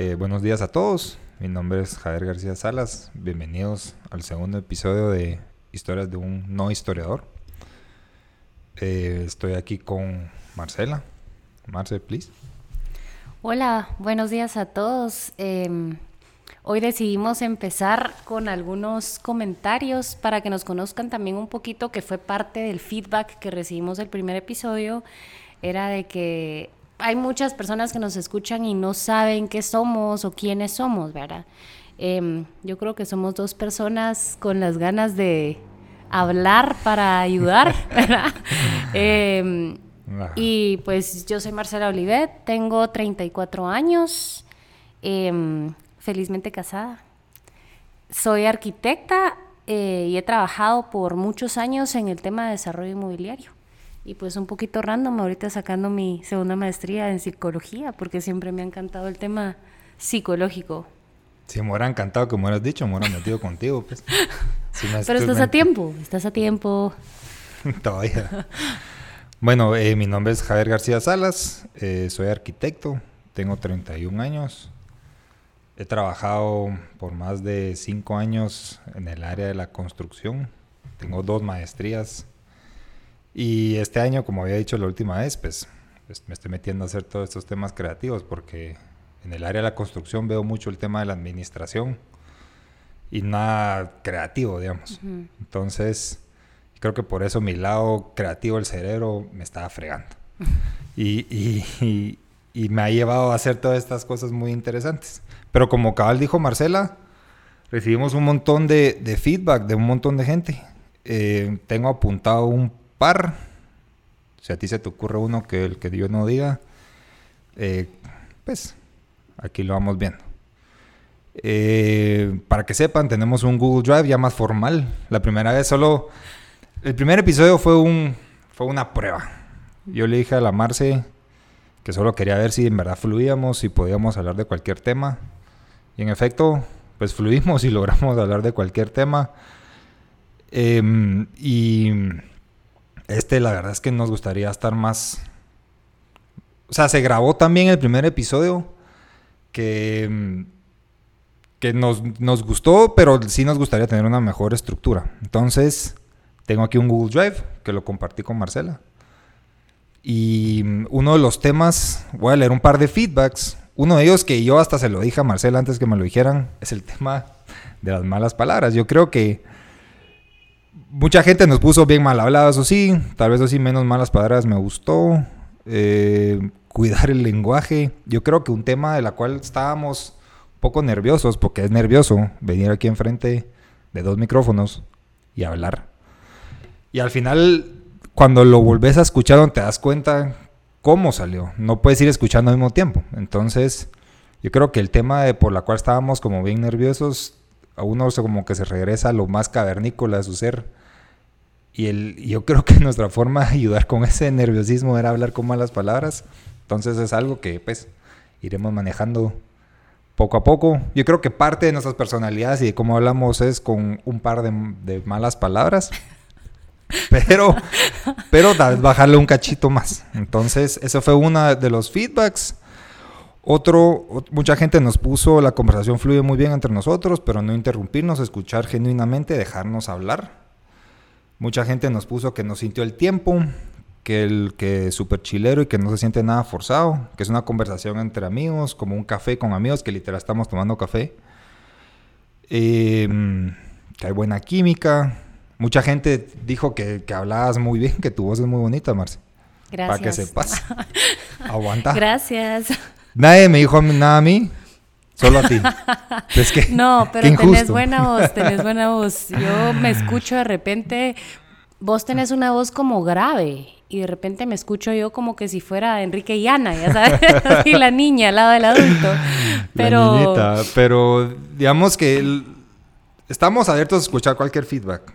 Eh, buenos días a todos. Mi nombre es Javier García Salas. Bienvenidos al segundo episodio de Historias de un no historiador. Eh, estoy aquí con Marcela. Marce, please. Hola, buenos días a todos. Em, hoy decidimos empezar con algunos comentarios para que nos conozcan también un poquito, que fue parte del feedback que recibimos del primer episodio. Era de que hay muchas personas que nos escuchan y no saben qué somos o quiénes somos, ¿verdad? Em, yo creo que somos dos personas con las ganas de hablar para ayudar, ¿verdad? Em, y pues yo soy Marcela Olivet, tengo 34 años, em, felizmente casada. Soy arquitecta eh, y he trabajado por muchos años en el tema de desarrollo inmobiliario. Y pues un poquito random, ahorita sacando mi segunda maestría en psicología, porque siempre me ha encantado el tema psicológico. Si me hubiera encantado que me hubieras dicho, me hubiera metido contigo, pues. Pero estás a tiempo, estás a tiempo. Todavía. Bueno, eh, mi nombre es Javier García Salas, eh, soy arquitecto, tengo 31 años. He trabajado por más de 5 años en el área de la construcción. Tengo dos maestrías. Y este año, como había dicho la última vez, pues, pues me estoy metiendo a hacer todos estos temas creativos porque en el área de la construcción veo mucho el tema de la administración y nada creativo, digamos. Entonces, creo que por eso mi lado creativo del cerebro me estaba fregando. y, y, y, me ha llevado a hacer todas estas cosas muy interesantes. Pero como cabal dijo Marcela, recibimos un montón de, de feedback de un montón de gente. Eh, tengo apuntado un par. Si a ti se te ocurre uno que el que yo no diga, eh, pues aquí lo vamos viendo. Eh, para que sepan, tenemos un Google Drive ya más formal. La primera vez solo... El primer episodio fue, un, fue una prueba. Yo le dije a la Marce que solo quería ver si en verdad fluíamos, si podíamos hablar de cualquier tema. Y en efecto, pues fluimos y logramos hablar de cualquier tema. Em, y este, la verdad es que nos gustaría estar más... O sea, se grabó también el primer episodio que que nos, nos, gustó, pero sí nos gustaría tener una mejor estructura. Entonces, tengo aquí un Google Drive que lo compartí con Marcela. Y uno de los temas, voy a leer un par de feedbacks. Uno de ellos que yo hasta se lo dije a Marcela antes que me lo dijeran, es el tema de las malas palabras. Yo creo que mucha gente nos puso bien mal hablados, o sí, tal vez así menos malas palabras me gustó. Eh, cuidar el lenguaje. Yo creo que un tema de la cual estábamos poco nerviosos, porque es nervioso venir aquí enfrente de dos micrófonos y hablar. Y al final, cuando lo volvés a escuchar, te das cuenta cómo salió. No puedes ir escuchando al mismo tiempo. Entonces, yo creo que el tema de por la cual estábamos como bien nerviosos, a uno como que se regresa a lo más cavernícola de su ser. Y el, yo creo que nuestra forma de ayudar con ese nerviosismo era hablar con malas palabras. Entonces es algo que pues iremos manejando poco a poco. Yo creo que parte de nuestras personalidades y de cómo hablamos es con un par de, malas palabras. Pero, pero tal bajarle un cachito más. Entonces, eso fue uno de los feedbacks. Otro, mucha gente nos puso, la conversación fluye muy bien entre nosotros, pero no interrumpirnos, escuchar genuinamente, dejarnos hablar. Mucha gente nos puso que nos sintió el tiempo, que el que es súper chilero y que no se siente nada forzado, que es una conversación entre amigos, como un café con amigos, que literal estamos tomando café. Em, que hay buena química. Mucha gente dijo que, que, hablabas muy bien, que tu voz es muy bonita, Marce. Gracias. Para que sepas. Aguanta. Gracias. Nadie me dijo nada a mí, solo a ti. Que, no, pero tenés buena voz, tenés buena voz. Yo me escucho de repente, vos tenés una voz como grave y de repente me escucho yo como que si fuera Enrique y Ana, ya sabes, y la niña al lado del adulto. Pero... La niñita, pero digamos que estamos abiertos a escuchar cualquier feedback.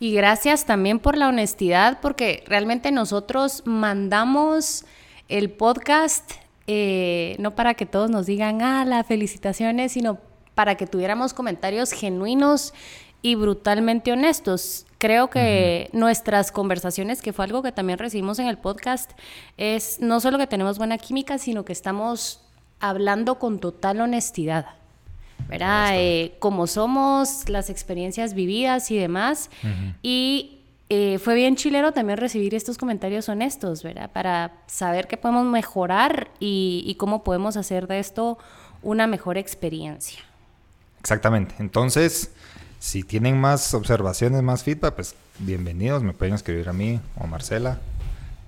Y gracias también por la honestidad, porque realmente nosotros mandamos el podcast eh, no para que todos nos digan, ah, las felicitaciones, sino para que tuviéramos comentarios genuinos y brutalmente honestos. Creo que nuestras conversaciones, que fue algo que también recibimos en el podcast, es no solo que tenemos buena química, sino que estamos hablando con total honestidad. ¿Verdad? Eh, como somos, las experiencias vividas y demás. Y eh, fue bien chilero también recibir estos comentarios honestos, ¿verdad? Para saber qué podemos mejorar y, cómo podemos hacer de esto una mejor experiencia. Exactamente. Entonces, si tienen más observaciones, más feedback, pues bienvenidos, me pueden escribir a mí o a Marcela.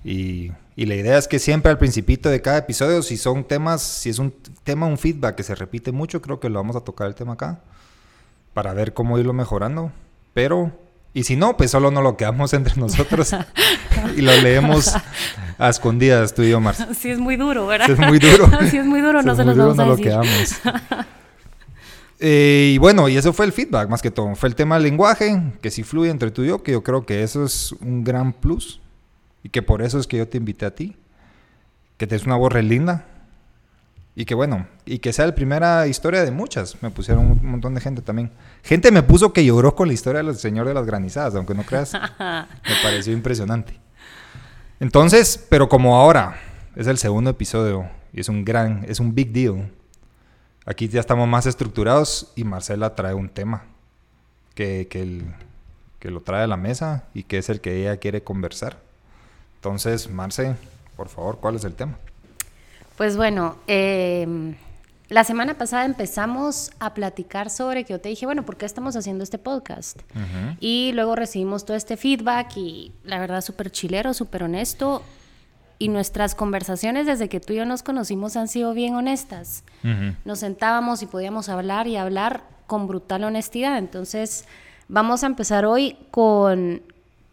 Y, y, la idea es que siempre al principito de cada episodio, si son temas, si es un tema, un feedback que se repite mucho, creo que lo vamos a tocar el tema acá, para ver cómo irlo mejorando. Pero, y si no, pues solo nos lo quedamos entre nosotros y lo leemos a escondidas tú y yo. Sí, es muy duro, ¿verdad? Sí, es muy duro. sí, es muy duro, no se los vamos a decir. Lo quedamos. Eh, y bueno, y eso fue el feedback más que todo. Fue el tema del lenguaje, que sí fluye entre tú y yo, que yo creo que eso es un gran plus. Y que por eso es que yo te invité a ti. Que te es una voz re linda. Y que bueno, y que sea la primera historia de muchas. Me pusieron un montón de gente también. Gente me puso que lloró con la historia del Señor de las Granizadas, aunque no creas. me pareció impresionante. Entonces, pero como ahora es el segundo episodio y es un gran, es un big deal Aquí ya estamos más estructurados y Marcela trae un tema que, que, lo trae a la mesa y que es el que ella quiere conversar. Entonces, Marce, por favor, ¿cuál es el tema? Pues bueno, em, la semana pasada empezamos a platicar sobre que yo te dije, bueno, ¿por qué estamos haciendo este podcast? Y luego recibimos todo este feedback y la verdad súper chilero, súper honesto y nuestras conversaciones desde que tú y yo nos conocimos han sido bien honestas. Nos sentábamos y podíamos hablar y hablar con brutal honestidad. Entonces, vamos a empezar hoy con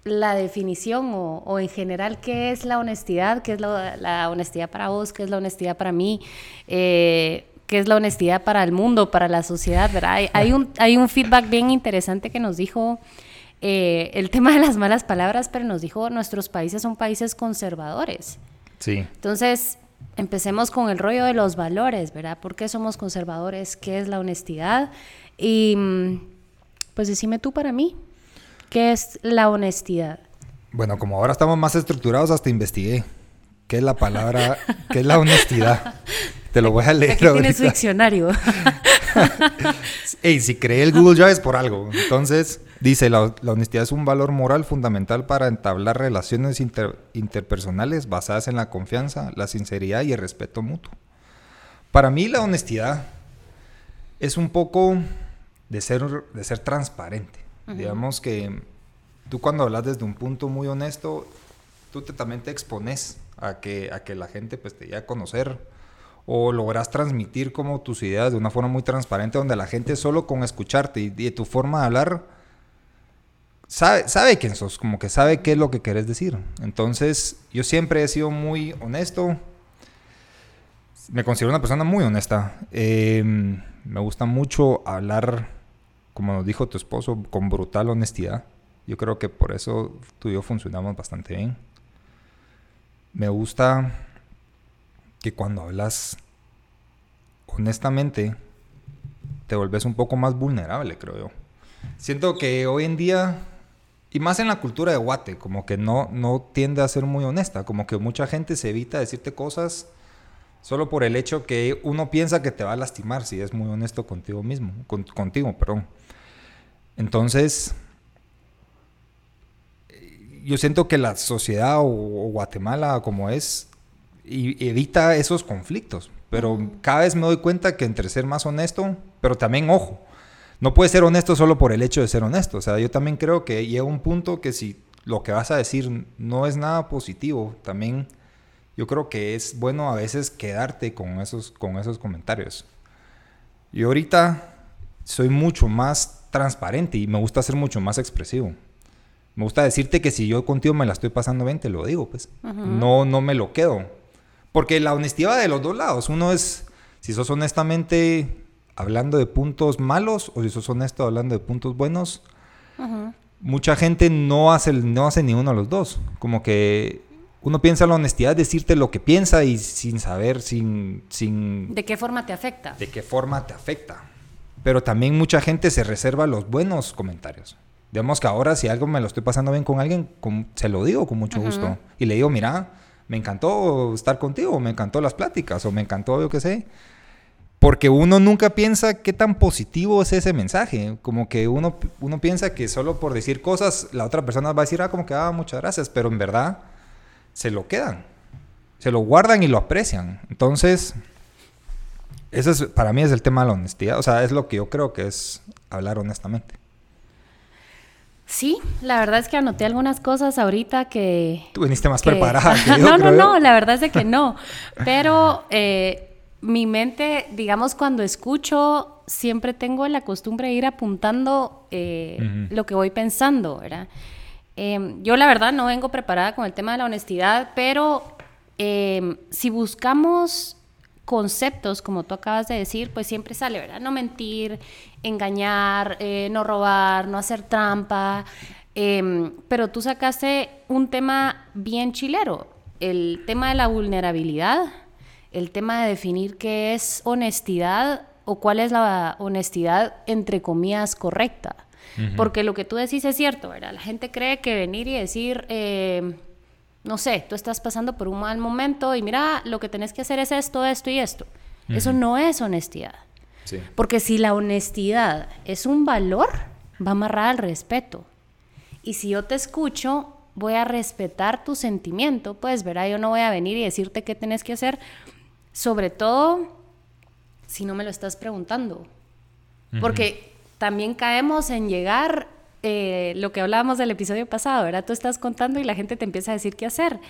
la definición o, en general qué es la honestidad, qué es la, honestidad para vos, qué es la honestidad para mí, eh, qué es la honestidad para el mundo, para la sociedad. Hay, hay, un, hay un feedback bien interesante que nos dijo eh, el tema de las malas palabras, pero nos dijo, nuestros países son países conservadores. Sí. Entonces, empecemos con el rollo de los valores, ¿verdad? ¿Por qué somos conservadores? ¿Qué es la honestidad? Y mm, pues decime tú para mí, ¿qué es la honestidad? Bueno, como ahora estamos más estructurados, hasta investigué. ¿Qué es la palabra? ¿Qué es la honestidad? Te lo voy a leer. Aquí tienes su diccionario. Ey, si creé el Google Drive es por algo. Entonces, dice, la, honestidad es un valor moral fundamental para entablar relaciones interpersonales basadas en la confianza, la sinceridad y el respeto mutuo. Para mí la honestidad es un poco de ser, de ser transparente. Digamos que tú cuando hablas desde un punto muy honesto, tú te, también te expones a que, a que la gente pues, te llegue a conocer o logras transmitir como tus ideas de una forma muy transparente donde la gente solo con escucharte y, de tu forma de hablar sabe, sabe quién sos, como que sabe qué es lo que querés decir. Entonces yo siempre he sido muy honesto, me considero una persona muy honesta, em, me gusta mucho hablar, como nos dijo tu esposo, con brutal honestidad. Yo creo que por eso tú y yo funcionamos bastante bien. Me gusta que cuando hablas honestamente, te vuelves un poco más vulnerable, creo yo. Siento que hoy en día, y más en la cultura de Guate, como que no, no tiende a ser muy honesta, como que mucha gente se evita decirte cosas solo por el hecho que uno piensa que te va a lastimar si es muy honesto contigo mismo, contigo, perdón. Entonces, yo siento que la sociedad o, o Guatemala como es, y evita esos conflictos. Pero cada vez me doy cuenta que entre ser más honesto, pero también, ojo, no puedes ser honesto solo por el hecho de ser honesto. O sea, yo también creo que llega un punto que si lo que vas a decir no es nada positivo, también yo creo que es bueno a veces quedarte con esos, con esos comentarios. Y ahorita soy mucho más transparente y me gusta ser mucho más expresivo. Me gusta decirte que si yo contigo me la estoy pasando bien, te lo digo, pues. No, no me lo quedo. Porque la honestidad va de los dos lados. Uno es si sos honestamente hablando de puntos malos o si sos honesto hablando de puntos buenos. Mucha gente no hace, no hace ni uno de los dos. Como que uno piensa la honestidad, decirte lo que piensa y sin saber, sin, sin... ¿De qué forma te afecta? De qué forma te afecta. Pero también mucha gente se reserva los buenos comentarios. Digamos que ahora si algo me lo estoy pasando bien con alguien, se lo digo con mucho gusto. Y le digo, mira, me encantó estar contigo, me encantó las pláticas, o me encantó, yo qué sé. Porque uno nunca piensa qué tan positivo es ese mensaje. Como que uno, uno piensa que solo por decir cosas, la otra persona va a decir, ah, como que, ah, muchas gracias, pero en verdad se lo quedan. Se lo guardan y lo aprecian. Entonces, eso es, para mí es el tema de la honestidad. O sea, es lo que yo creo que es hablar honestamente. Sí, la verdad es que anoté algunas cosas ahorita que... Tú viniste más preparada. Que yo, no, no, no, la verdad es de que no. Pero eh, mi mente, digamos, cuando escucho, siempre tengo la costumbre de ir apuntando eh, lo que voy pensando, ¿verdad? Em, yo la verdad no vengo preparada con el tema de la honestidad, pero em, si buscamos conceptos, como tú acabas de decir, pues siempre sale, ¿verdad? No mentir, engañar, eh, no robar, no hacer trampa. Em, pero tú sacaste un tema bien chilero, el tema de la vulnerabilidad el tema de definir qué es honestidad o cuál es la honestidad entre comillas correcta. Porque lo que tú decís es cierto, ¿verdad? La gente cree que venir y decir, eh, no sé, tú estás pasando por un mal momento y mira, lo que tenés que hacer es esto, esto y esto. Eso no es honestidad. Porque si la honestidad es un valor, va amarrada al respeto. Y si yo te escucho, voy a respetar tu sentimiento, pues, ¿verdad? Yo no voy a venir y decirte qué tenés que hacer, sobre todo si no me lo estás preguntando. Porque también caemos en llegar, eh, lo que hablábamos del episodio pasado, ¿verdad? Tú estás contando y la gente te empieza a decir qué hacer.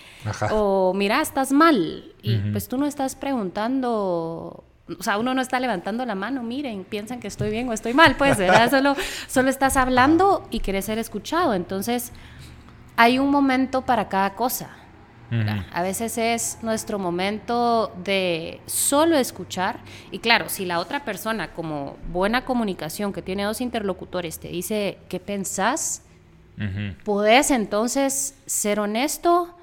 O mira, estás mal. Y pues tú no estás preguntando o sea, uno no está levantando la mano, miren, piensan que estoy bien o estoy mal, pues, ¿verdad? Solo, solo estás hablando y quieres ser escuchado. Entonces, hay un momento para cada cosa. A veces es nuestro momento de solo escuchar y claro, si la otra persona como buena comunicación que tiene dos interlocutores te dice qué pensás, puedes entonces ser honesto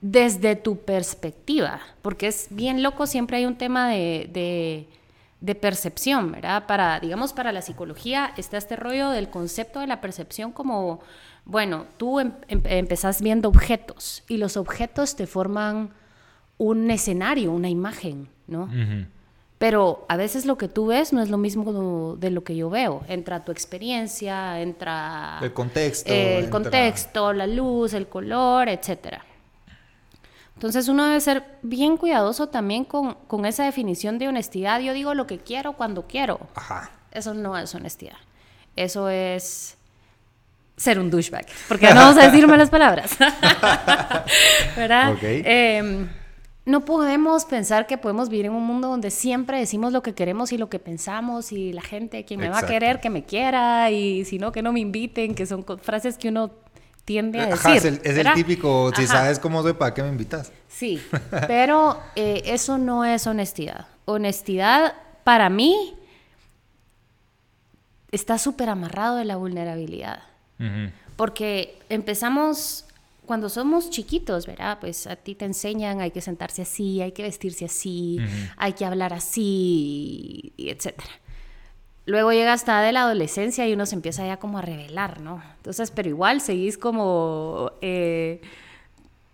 desde tu perspectiva, porque es bien loco, siempre hay un tema de, de percepción, ¿verdad? Para, digamos, para la psicología está este rollo del concepto de la percepción como bueno, tú em, em, empezás viendo objetos y los objetos te forman un escenario, una imagen, ¿no? Pero a veces lo que tú ves no es lo mismo de lo que yo veo. Entra tu experiencia, entra... El contexto. El contexto, la luz, el color, etc. Entonces uno debe ser bien cuidadoso también con, con, esa definición de honestidad. Yo digo lo que quiero cuando quiero. Ajá. Eso no es honestidad. Eso es ser un douchebag, porque no vamos a decir malas palabras. ¿Verdad? Em, no podemos pensar que podemos vivir en un mundo donde siempre decimos lo que queremos y lo que pensamos y la gente, quien me va a querer, que me quiera y si no, que no me inviten, que son frases que uno tiende a decir. es el, típico, si sabes cómo soy, ¿para qué me invitas? Sí, pero eh, eso no es honestidad. Honestidad, para mí, está súper amarrado de la vulnerabilidad. Porque empezamos cuando somos chiquitos, ¿verdad? Pues a ti te enseñan, hay que sentarse así, hay que vestirse así, hay que hablar así, y etcétera. Luego llega hasta de la adolescencia y uno se empieza ya como a revelar, ¿no? Entonces, pero igual seguís como, eh,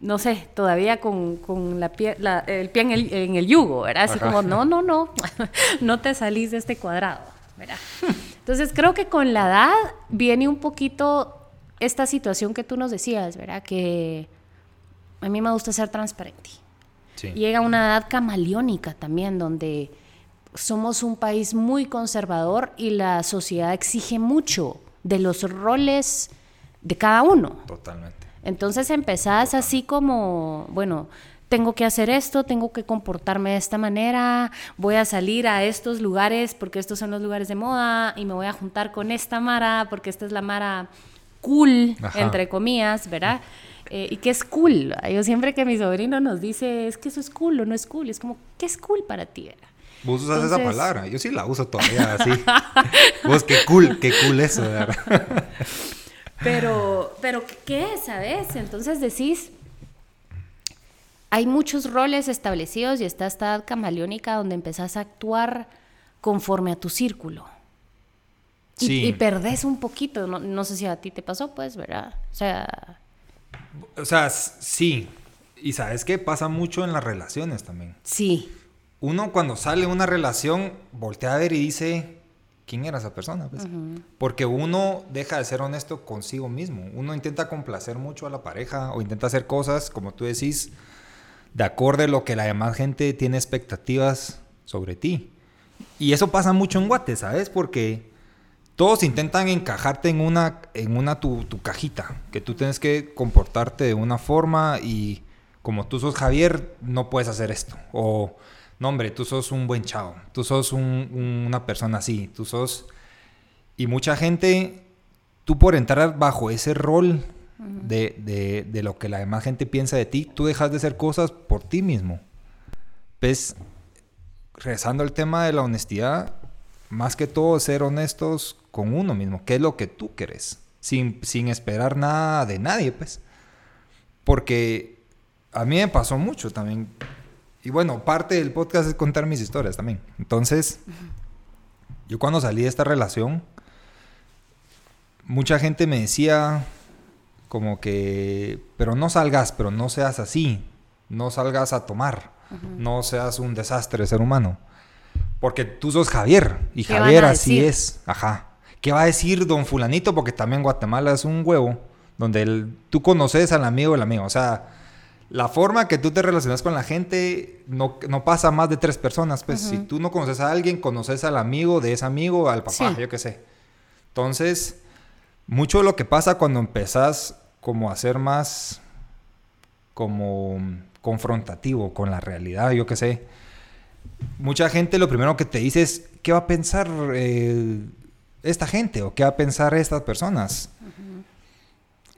no sé, todavía con, la el pie en el, en el, yugo, ¿verdad? Así como, no, no, no, no te salís de este cuadrado, ¿verdad? Entonces creo que con la edad viene un poquito esta situación que tú nos decías, ¿verdad? Que a mí me gusta ser transparente. Llega una edad camaleónica también, donde somos un país muy conservador y la sociedad exige mucho de los roles de cada uno. Totalmente. Entonces empezás así como, bueno, tengo que hacer esto, tengo que comportarme de esta manera, voy a salir a estos lugares porque estos son los lugares de moda y me voy a juntar con esta Mara porque esta es la Mara cool, entre comillas, ¿verdad? Eh, y qué es cool. Yo siempre que mi sobrino nos dice, es que eso es cool o no es cool, es como, ¿qué es cool para ti? Vos usas esa palabra, yo sí la uso todavía así. Vos, qué cool, qué cool eso, ¿verdad? pero, pero, ¿qué es, sabes? Entonces decís, hay muchos roles establecidos y está esta edad camaleónica donde empezás a actuar conforme a tu círculo. Y, perdés un poquito, no, sé si a ti te pasó, pues, ¿verdad? O sea... O sea, sí. Y sabes qué pasa mucho en las relaciones también. Sí. Uno cuando sale de una relación voltea a ver y dice, ¿quién era esa persona? Pues? Porque uno deja de ser honesto consigo mismo. Uno intenta complacer mucho a la pareja o intenta hacer cosas, como tú decís, de acorde a lo que la demás gente tiene expectativas sobre ti. Y eso pasa mucho en Guate, ¿sabes? Porque todos intentan encajarte en una, en una tu, tu, cajita, que tú tienes que comportarte de una forma y como tú sos Javier, no puedes hacer esto. O, no hombre, tú sos un buen chavo, tú sos un, una persona así, tú sos... Y mucha gente, tú por entrar bajo ese rol de, de, de, lo que la demás gente piensa de ti, tú dejas de hacer cosas por ti mismo. ¿Ves? Regresando al tema de la honestidad, más que todo ser honestos con uno mismo, qué es lo que tú quieres, sin, sin esperar nada de nadie, pues. Porque a mí me pasó mucho también. Y bueno, parte del podcast es contar mis historias también. Entonces, yo cuando salí de esta relación, mucha gente me decía como que, pero no salgas, pero no seas así, no salgas a tomar, uh -huh. no seas un desastre ser humano. Porque tú sos Javier y Javier así es. Ajá. ¿Qué va a decir don fulanito? Porque también Guatemala es un huevo donde el, tú conoces al amigo del amigo. O sea, la forma que tú te relacionas con la gente no, no pasa más de tres personas. Pues uh -huh. si tú no conoces a alguien, conoces al amigo de ese amigo, al papá, sí. yo qué sé. Entonces, mucho de lo que pasa cuando empezás como a ser más como confrontativo con la realidad, yo qué sé. Mucha gente lo primero que te dice es, ¿qué va a pensar eh, esta gente o qué va a pensar estas personas?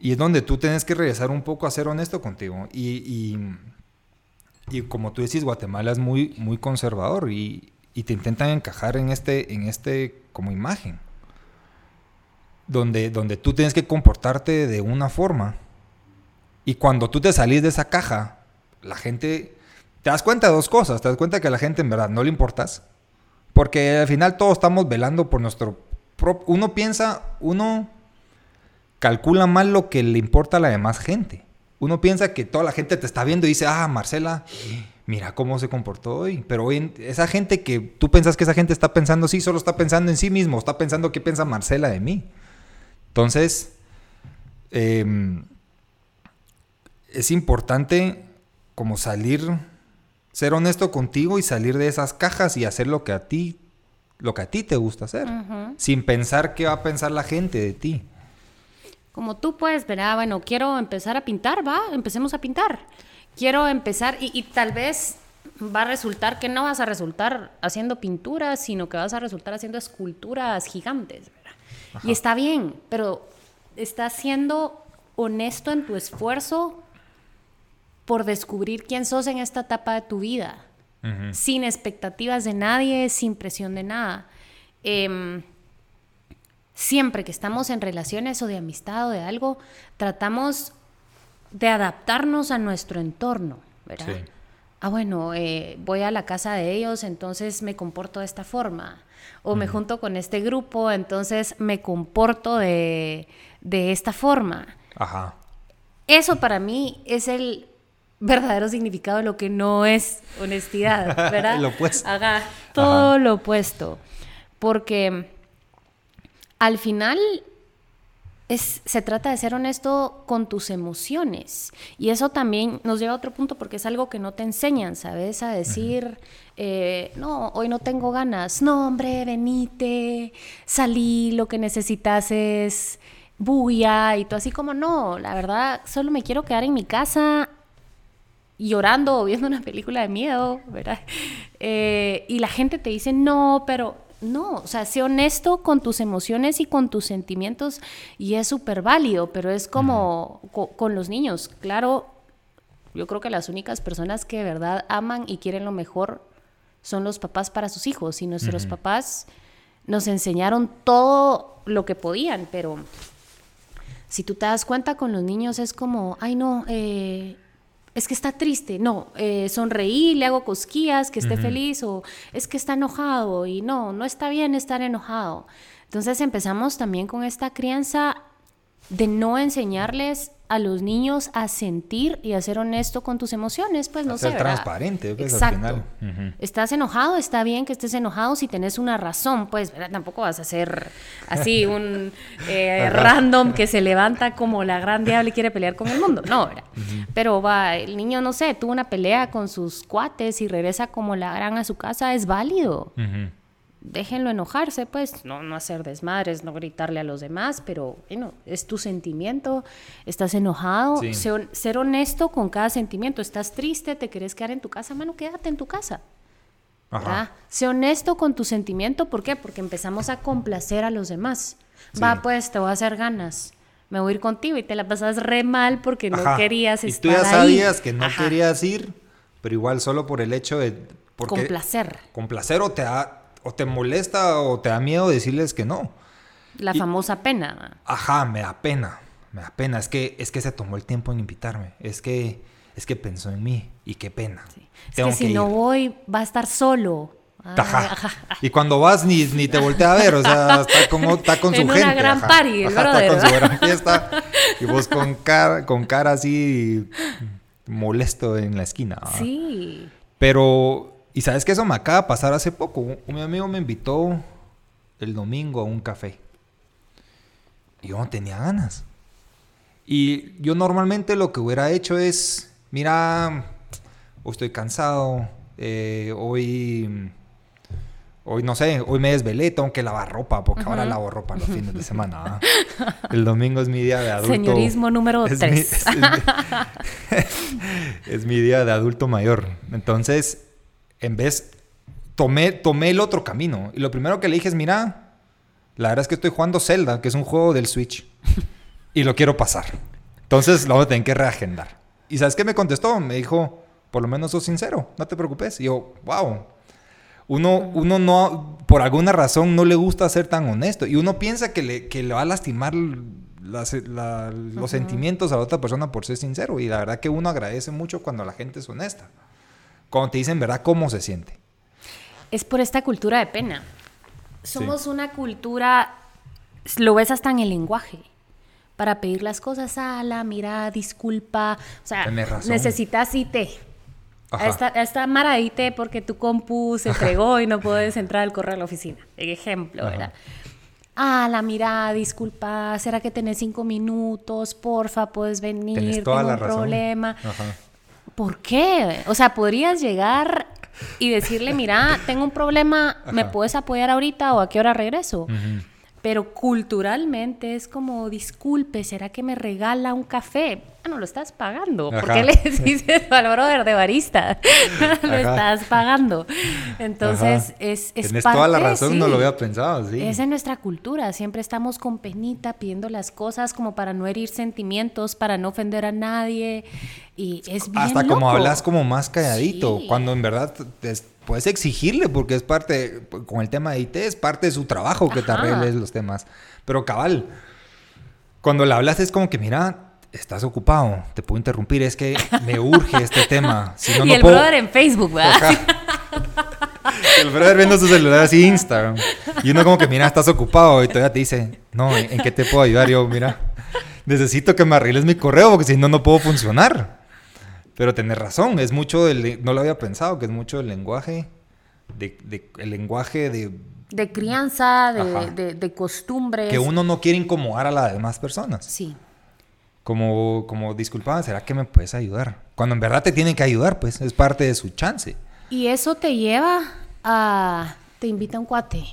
Y es donde tú tienes que regresar un poco a ser honesto contigo. Y, y, y como tú decís, Guatemala es muy, muy conservador y, y, te intentan encajar en este, en este como imagen. Donde, donde tú tienes que comportarte de una forma. Y cuando tú te salís de esa caja, la gente... Te das cuenta de dos cosas. Te das cuenta que a la gente en verdad no le importas. Porque al final todos estamos velando por nuestro... Uno piensa, uno calcula mal lo que le importa a la demás gente. Uno piensa que toda la gente te está viendo y dice, ah, Marcela, mira cómo se comportó hoy. Pero hoy, esa gente que tú pensas que esa gente está pensando, sí, solo está pensando en sí mismo, está pensando qué piensa Marcela de mí. Entonces, eh, es importante como salir, ser honesto contigo y salir de esas cajas y hacer lo que a ti, lo que a ti te gusta hacer, uh -huh. sin pensar qué va a pensar la gente de ti como tú puedes ver, ah, bueno, quiero empezar a pintar, va, empecemos a pintar. Quiero empezar y, y, tal vez va a resultar que no vas a resultar haciendo pinturas, sino que vas a resultar haciendo esculturas gigantes. Y está bien, pero estás siendo honesto en tu esfuerzo por descubrir quién sos en esta etapa de tu vida, uh -huh. sin expectativas de nadie, sin presión de nada. Eh, siempre que estamos en relaciones o de amistad o de algo, tratamos de adaptarnos a nuestro entorno, ¿verdad? Sí. Ah, bueno, eh, voy a la casa de ellos, entonces me comporto de esta forma. O me junto con este grupo, entonces me comporto de, de esta forma. Ajá. Eso para mí es el verdadero significado de lo que no es honestidad, ¿verdad? lo opuesto. Haga todo Ajá. lo opuesto. Porque al final es, se trata de ser honesto con tus emociones. Y eso también nos lleva a otro punto porque es algo que no te enseñan, ¿sabes? A decir, eh, no, hoy no tengo ganas. No, hombre, venite, salí, lo que necesitas es bulla. Y tú así como, no, la verdad, solo me quiero quedar en mi casa llorando o viendo una película de miedo, ¿verdad? Eh, y la gente te dice, no, pero no, o sea, sé honesto con tus emociones y con tus sentimientos y es súper válido, pero es como uh -huh. co con los niños. Claro, yo creo que las únicas personas que de verdad aman y quieren lo mejor son los papás para sus hijos y nuestros uh -huh. papás nos enseñaron todo lo que podían, pero si tú te das cuenta con los niños es como, ay no, eh, es que está triste, no, eh, sonreí, le hago cosquillas, que esté uh -huh. feliz, o es que está enojado, y no, no está bien estar enojado. Entonces empezamos también con esta crianza de no enseñarles a los niños a sentir y a ser honesto con tus emociones, pues no A sé. ser transparente, pues, al Exacto. final. Ujú. Estás enojado, está bien que estés enojado si tenés una razón, pues ¿verdad? tampoco vas a ser así un eh, random que se levanta como la gran diabla y quiere pelear con el mundo. No, ¿verdad? Pero va, el niño, no sé, tuvo una pelea con sus cuates y regresa como la gran a su casa, es válido. Déjenlo enojarse, pues, no, no hacer desmadres, no gritarle a los demás, pero bueno, es tu sentimiento, estás enojado, Sí. ser honesto con cada sentimiento, estás triste, te querés quedar en tu casa, mano, quédate en tu casa. Ajá. Sé honesto con tu sentimiento, ¿por qué? Porque empezamos a complacer a los demás. Sí. Va, pues, te voy a hacer ganas. Me voy a ir contigo y te la pasas re mal porque no Ajá. querías Y estar tú ya ahí. sabías que no Ajá. querías ir, pero igual solo por el hecho de... Porque Complacer. Complacer o te, da, o te molesta o te da miedo decirles que no. La Y- famosa pena. Ajá, me da pena. Me da pena. Es que, es que se tomó el tiempo en invitarme. Es que, es que pensó en mí. Y qué pena. Es Tengo que si no voy, va a estar solo. Ay, Ajá. ajá. Y cuando vas ni, ni te voltea a ver, o sea, está, como, está con su En una gente. gran ajá. party, Ajá, está con su gran fiesta. Y vos con cara, con cara así molesto en la esquina. Sí. Pero, ¿y sabes que eso me acaba de pasar hace poco? Un, un amigo me invitó el domingo a un café. Y yo no tenía ganas. Y yo normalmente lo que hubiera hecho es, mira, hoy estoy cansado, eh, hoy, hoy no sé, hoy me desvelé, tengo que lavar ropa, porque ahora lavo ropa los fines de semana. El domingo es mi día de adulto. Señorismo número Es mi- tres. es- es mi- es mi día de adulto mayor. Entonces, en vez, tomé, tomé el otro camino. Y lo primero que le dije es, mira, la verdad es que estoy jugando Zelda, que es un juego del Switch. y lo quiero pasar. Entonces, lo voy a tener que reagendar. ¿Y sabes qué me contestó? Me dijo, por lo menos sos sincero, no te preocupes. Y yo, wow. Uno, uno no, por alguna razón, no le gusta ser tan honesto. Y uno piensa que le, que le va a lastimar las- la- los sentimientos a la otra persona por ser sincero. Y la verdad que uno agradece mucho cuando la gente es honesta. Cuando te dicen, ¿verdad? ¿Cómo se siente? Es por esta cultura de pena. Somos una cultura, lo ves hasta en el lenguaje. Para pedir las cosas, ala, mira, disculpa. O sea, necesitas IT. Ajá. A esta, a esta Mara IT porque tu compu se fregó y no puedes entrar al correo a la oficina. Ejemplo, Ajá. ¿verdad? Ala, mira, disculpa, ¿será que tenés cinco minutos? Porfa, puedes venir, tengo la un razón. problema. Ajá. ¿Por qué? O sea, podrías llegar y decirle, mira, tengo un problema, ¿me Ajá. puedes apoyar ahorita o a qué hora regreso? Pero culturalmente es como, disculpe, ¿será que me regala un café? No, lo estás pagando. ¿Por Ajá. qué le dices al brother de barista? lo Ajá. estás pagando. Entonces, Ajá. es, es parte, toda la razón, no lo había pensado, sí. Es en nuestra cultura, siempre estamos con penita pidiendo las cosas como para no herir sentimientos, para no ofender a nadie y es bien Hasta como hablas como más calladito, Sí. cuando en verdad te- puedes exigirle porque es parte, con el tema de IT, es parte de su trabajo que te arregles los temas. Pero cabal, cuando le hablas es como que, mira, estás ocupado, te puedo interrumpir, es que me urge este tema. Si no, y no el puedo... brother en Facebook, ¿verdad? El brother viendo su celular así Instagram. Y uno como que, mira, estás ocupado. Y todavía te dice, no, ¿en, en qué te puedo ayudar? Yo, mira, necesito que me arregles mi correo porque si no, no puedo funcionar. Pero tenés razón, es mucho del... No lo había pensado, que es mucho del lenguaje... De, de- el lenguaje de... De crianza, de, de, de costumbres. Que uno no quiere incomodar a las demás personas. Sí. Como, como disculpa, ¿será que me puedes ayudar? Cuando en verdad te tienen que ayudar, pues es parte de su chance. Y eso te lleva a... Te invita un cuate.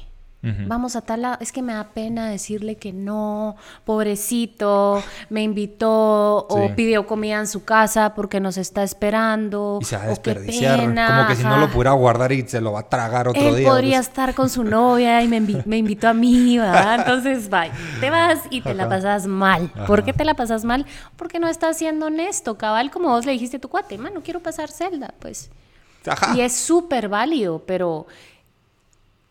Vamos a tal lado. Es que me da pena decirle que no, pobrecito, me invitó o pidió comida en su casa porque nos está esperando. Y se va a desperdiciar. pena, como que si no lo pudiera guardar y se lo va a tragar otro Él día. podría pues. estar con su novia y me, invi- me invitó a mí, ¿verdad? Entonces, bye. Te vas y te la pasas mal. ¿Por Ajá. qué te la pasas mal? Porque no estás siendo honesto, cabal, como vos le dijiste a tu cuate, mano, quiero pasar celda, pues. Ajá. Y es súper válido, pero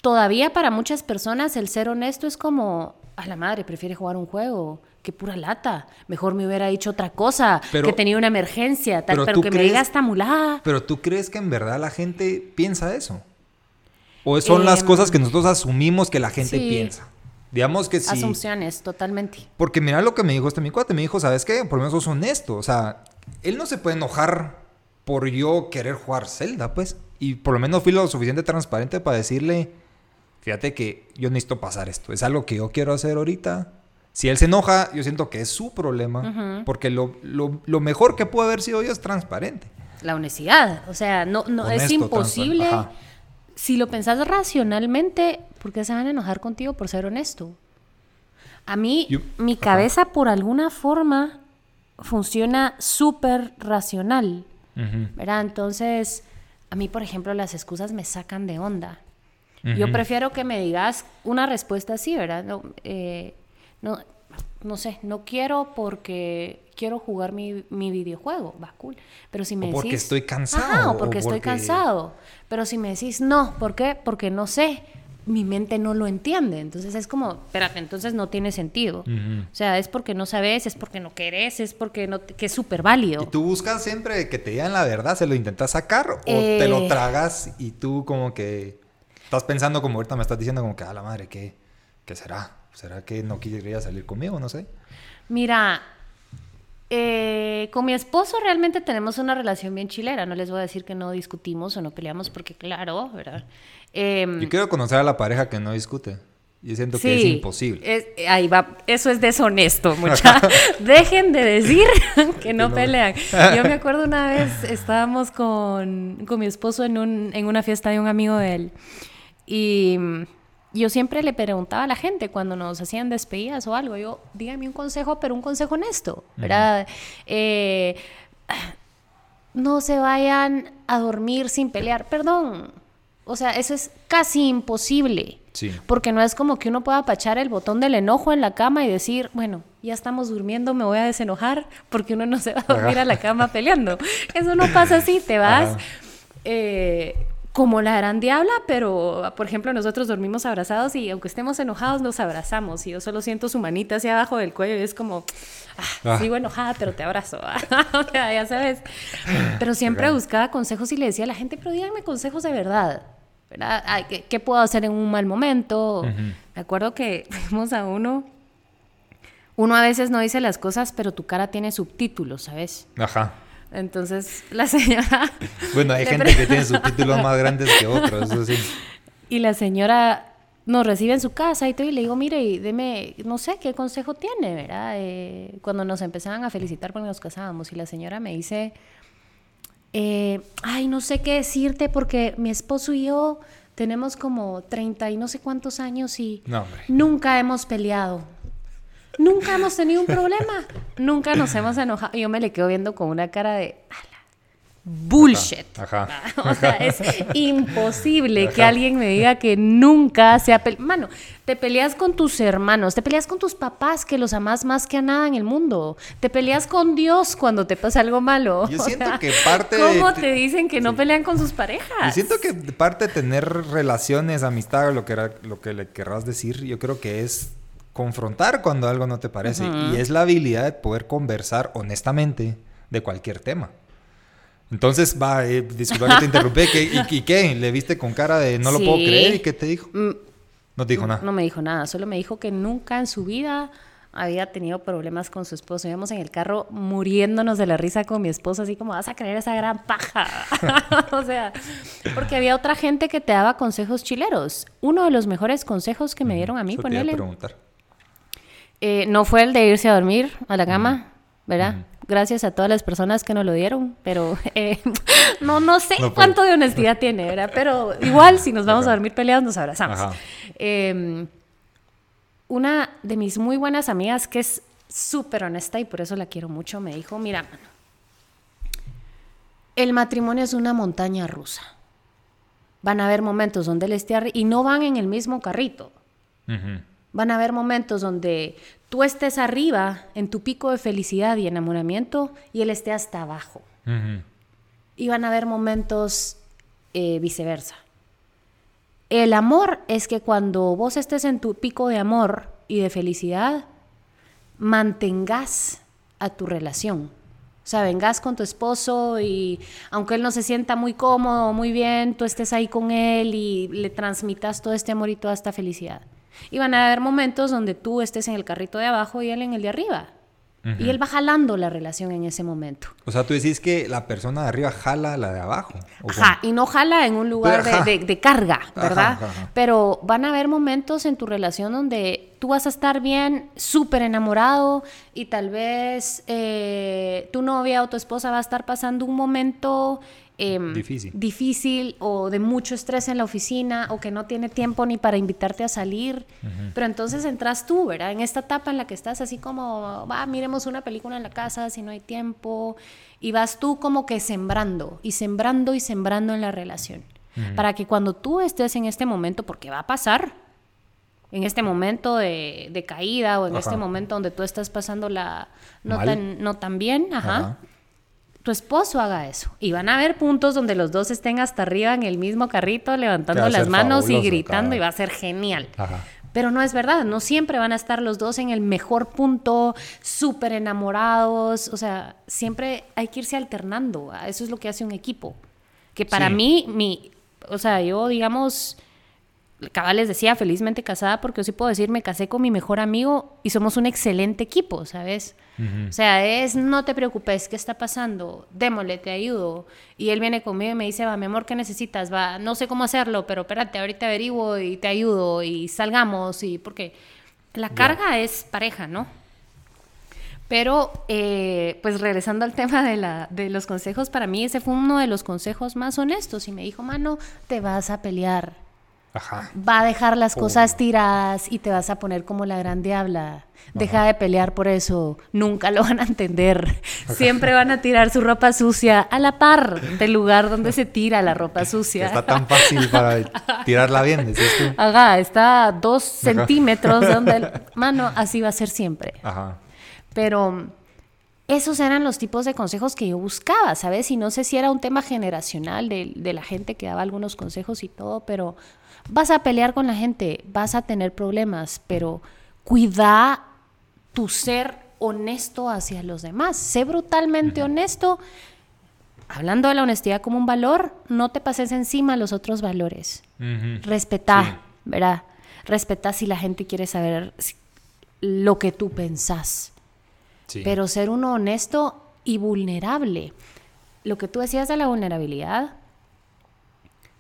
todavía para muchas personas el ser honesto es como, a la madre, prefiere jugar un juego. Qué pura lata. Mejor me hubiera dicho otra cosa, Pero- que tenía una emergencia, tal, pero que me diga esta mulada. Pero tú crees que en verdad la gente piensa eso? ¿O son las Em, cosas que nosotros asumimos que la gente sí. piensa? Digamos que sí. Asunciones, totalmente. Porque mira lo que me dijo este mi cuate. Me dijo, ¿sabes qué? Por lo menos sos honesto. O sea, él no se puede enojar por yo querer jugar Zelda, pues. Y por lo menos fui lo suficiente transparente para decirle, fíjate que yo necesito pasar esto. Es algo que yo quiero hacer ahorita. Si él se enoja, yo siento que es su problema. Porque lo, lo, lo mejor que pudo haber sido yo es transparente. La honestidad. O sea, no, no es imposible. Si lo pensás racionalmente, ¿por qué se van a enojar contigo por ser honesto? A mí, Yo- mi ajá. cabeza por alguna forma funciona súper racional. ¿verdad? Entonces, a mí, por ejemplo, las excusas me sacan de onda. Yo prefiero que me digas una respuesta así, ¿verdad? No, eh, no, no sé, no quiero porque quiero jugar mi, mi videojuego, va cool. Pero si me O porque decís... estoy cansado, Ajá, o o porque estoy porque- cansado. Pero si me decís no, ¿por qué? Porque no sé, mi mente no lo entiende. Entonces es como, espérate, entonces no tiene sentido. O sea, es porque no sabes, es porque no querés, es porque no, te- que es súper válido. ¿Y tú buscas siempre que te digan la verdad? ¿Se lo intentas sacar? ¿O te lo Eh. tragas y tú como que estás pensando como ahorita me estás diciendo como que, a la madre, ¿qué, qué será? ¿Será que no querría salir conmigo? No sé. Mira, eh, con mi esposo realmente tenemos una relación bien chilera. No les voy a decir que no discutimos o no peleamos porque claro, ¿verdad? Em, Yo quiero conocer a la pareja que no discute. Yo siento que es imposible. es- ahí va, eso es deshonesto, mucha. Dejen de decir que no no. pelean. Yo me acuerdo una vez estábamos con, con mi esposo en, un, en una fiesta de un amigo de él y mm, yo siempre le preguntaba a la gente cuando nos hacían despedidas o algo, yo, dígame un consejo, pero un consejo honesto, ¿verdad? Eh, no se vayan a dormir sin pelear, perdón. O sea, eso es casi imposible. Sí. Porque no es como que uno pueda apachar el botón del enojo en la cama y decir, bueno, ya estamos durmiendo, me voy a desenojar, porque uno no se va a dormir a la cama peleando. Eso no pasa así, te vas eh, como la gran diabla, pero por ejemplo nosotros dormimos abrazados y aunque estemos enojados nos abrazamos y yo solo siento su manita hacia abajo del cuello y es como, ah, Ah. sigo enojada, pero te abrazo. ya sabes. Pero siempre buscaba consejos y le decía a la gente, pero díganme consejos de verdad. ¿verdad? Ay, ¿qué, qué puedo hacer en un mal momento? Me acuerdo que fuimos a uno. Uno a veces no dice las cosas, pero tu cara tiene subtítulos, ¿sabes? Ajá. Entonces la señora. Bueno, hay gente que tiene subtítulos más grandes que otros, eso sí. Y la señora nos recibe en su casa y todo, y le digo, mire, y deme, no sé qué consejo tiene, ¿verdad? Eh, cuando nos empezaban a felicitar porque nos casábamos, y la señora me dice, eh, ay, no sé qué decirte porque mi esposo y yo tenemos como 30 y no sé cuántos años y No, nunca hemos peleado. Nunca hemos tenido un problema. Nunca nos hemos enojado. Y yo me le quedo viendo con una cara de "Ala, bullshit. Ajá. O sea, es imposible que alguien me diga que nunca se ha peleado. Mano, te peleas con tus hermanos, te peleas con tus papás que los amas más que a nada en el mundo. Te peleas con Dios cuando te pasa algo malo. Yo O siento sea, que parte de- ¿Cómo te dicen que no pelean con sus parejas? Yo siento que parte de tener relaciones, amistad, lo que, era- lo que le querrás decir, yo creo que es confrontar cuando algo no te parece. Y es la habilidad de poder conversar honestamente de cualquier tema. Entonces, va, eh, disculpa que te interrumpí. ¿qué- y, y qué? ¿Le viste con cara de no lo puedo creer? ¿Y qué te dijo? Mm, No te dijo nada. No me dijo nada, solo me dijo que nunca en su vida había tenido problemas con su esposo. Íbamos en el carro muriéndonos de la risa con mi esposo, así como vas a creer esa gran paja. o sea, porque había otra gente que te daba consejos chileros. Uno de los mejores consejos que me dieron a mí, Eso te iba a ponele, preguntar. Eh, no fue el de irse a dormir a la cama, ¿verdad? Gracias a todas las personas que nos lo dieron, pero eh, no, no sé No cuánto de honestidad tiene, ¿verdad? Pero igual, si nos vamos a dormir peleados, nos abrazamos. Eh, una de mis muy buenas amigas, que es súper honesta y por eso la quiero mucho, me dijo, mira, mano, el matrimonio es una montaña rusa. Van a haber momentos donde arri- y no van en el mismo carrito. Van a haber momentos donde tú estés arriba en tu pico de felicidad y enamoramiento y él esté hasta abajo. Y van a haber momentos eh, viceversa. El amor es que cuando vos estés en tu pico de amor y de felicidad, mantengas a tu relación. O sea, vengas con tu esposo y aunque él no se sienta muy cómodo, muy bien, tú estés ahí con él y le transmitas todo este amor y toda esta felicidad. Y van a haber momentos donde tú estés en el carrito de abajo y él en el de arriba. Y él va jalando la relación en ese momento. O sea, tú decís que la persona de arriba jala la de abajo. Ajá, y no jala en un lugar de, carga, ¿verdad? Pero van a haber momentos en tu relación donde tú vas a estar bien, súper enamorado y tal vez eh, tu novia o tu esposa va a estar pasando un momento Em, difícil. difícil o de mucho estrés en la oficina o que no tiene tiempo ni para invitarte a salir. Pero entonces entras tú, ¿verdad? En esta etapa en la que estás así como, va, miremos una película en la casa si no hay tiempo. Y vas tú como que sembrando y sembrando y sembrando en la relación. Para que cuando tú estés en este momento, porque va a pasar, en este momento de, caída o en este momento donde tú estás pasando la no, tan, no tan bien, ajá tu esposo haga eso. Y van a haber puntos donde los dos estén hasta arriba en el mismo carrito, levantando las manos y gritando, y va a ser genial. Pero no es verdad, no siempre van a estar los dos en el mejor punto, súper enamorados. O sea, siempre hay que irse alternando. Eso es lo que hace un equipo. Que para mí, mi, o sea, yo, digamos, cabal les decía, felizmente casada, porque yo sí puedo decir, me casé con mi mejor amigo y somos un excelente equipo, ¿sabes? O sea, es, no te preocupes, ¿qué está pasando? Démosle, te ayudo. Y él viene conmigo y me dice, va, mi amor, ¿qué necesitas? Va, no sé cómo hacerlo, pero espérate, ahorita averiguo y te ayudo y salgamos y porque la carga es pareja, ¿no? Pero, eh, pues regresando al tema de, la, de los consejos, para mí ese fue uno de los consejos más honestos y me dijo, mano, te vas a pelear Va a dejar las cosas tiradas y te vas a poner como la gran diabla. Deja de pelear por eso. Nunca lo van a entender. Siempre van a tirar su ropa sucia a la par del lugar donde se tira la ropa sucia. Está tan fácil para tirarla bien, decís tú. Ajá, está a dos centímetros donde... Mano, así va a ser siempre. Ajá. Pero esos eran los tipos de consejos que yo buscaba, ¿sabes? Y no sé si era un tema generacional de, de la gente que daba algunos consejos y todo, pero Vas a pelear con la gente, vas a tener problemas, pero cuida tu ser honesto hacia los demás. Sé brutalmente honesto. Hablando de la honestidad como un valor, no te pases encima los otros valores. Respeta, ¿verdad? Respeta si la gente quiere saber lo que tú pensás. Pero ser uno honesto y vulnerable. Lo que tú decías de la vulnerabilidad,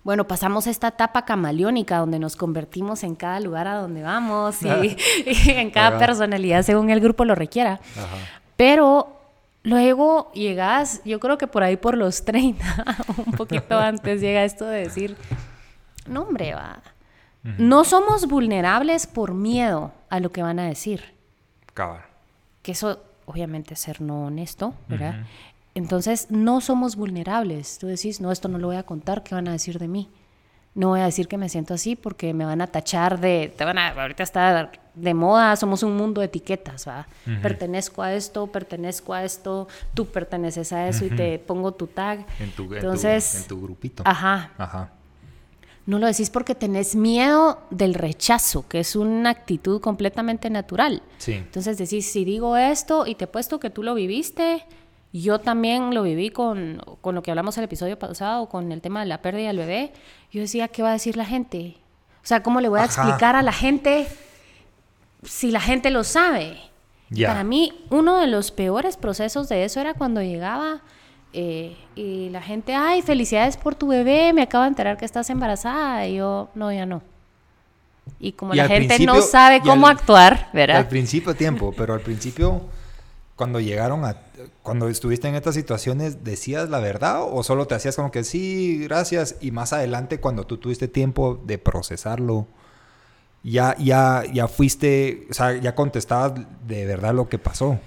bueno, pasamos esta etapa camaleónica donde nos convertimos en cada lugar a donde vamos y, en cada personalidad según el grupo lo requiera. Pero luego llegas, yo creo que por ahí por los 30, un poquito antes llega esto de decir, no hombre, va. No somos vulnerables por miedo a lo que van a decir. Cabal. Que eso, obviamente, es ser no honesto, ¿verdad? Entonces no somos vulnerables. Tú decís, no, esto no lo voy a contar, ¿qué van a decir de mí? No voy a decir que me siento así porque me van a tachar de, te van a, ahorita está de moda, somos un mundo de etiquetas, ¿va? Pertenezco a esto, pertenezco a esto, tú perteneces a eso y te pongo tu tag. En tu, Entonces, en tu, grupito. Ajá. Ajá. No lo decís porque tenés miedo del rechazo, que es una actitud completamente natural. Sí. Entonces decís, si digo esto y te he puesto que tú lo viviste, yo también lo viví con, lo que hablamos el episodio pasado, con el tema de la pérdida del bebé. Yo decía, ¿qué va a decir la gente? O sea, ¿cómo le voy a explicar a la gente si la gente lo sabe? Para mí, uno de los peores procesos de eso era cuando llegaba eh, y la gente, ay, felicidades por tu bebé, me acabo de enterar que estás embarazada. Y yo, no, ya no. Y como la gente no sabe cómo actuar, ¿verdad? Al principio tiempo, pero al principio, cuando llegaron a cuando estuviste en estas situaciones, ¿decías la verdad o solo te hacías como que sí, gracias? Y más adelante, cuando tú tuviste tiempo de procesarlo, ya, ya, ya fuiste, o sea, ya contestabas de verdad lo que pasó.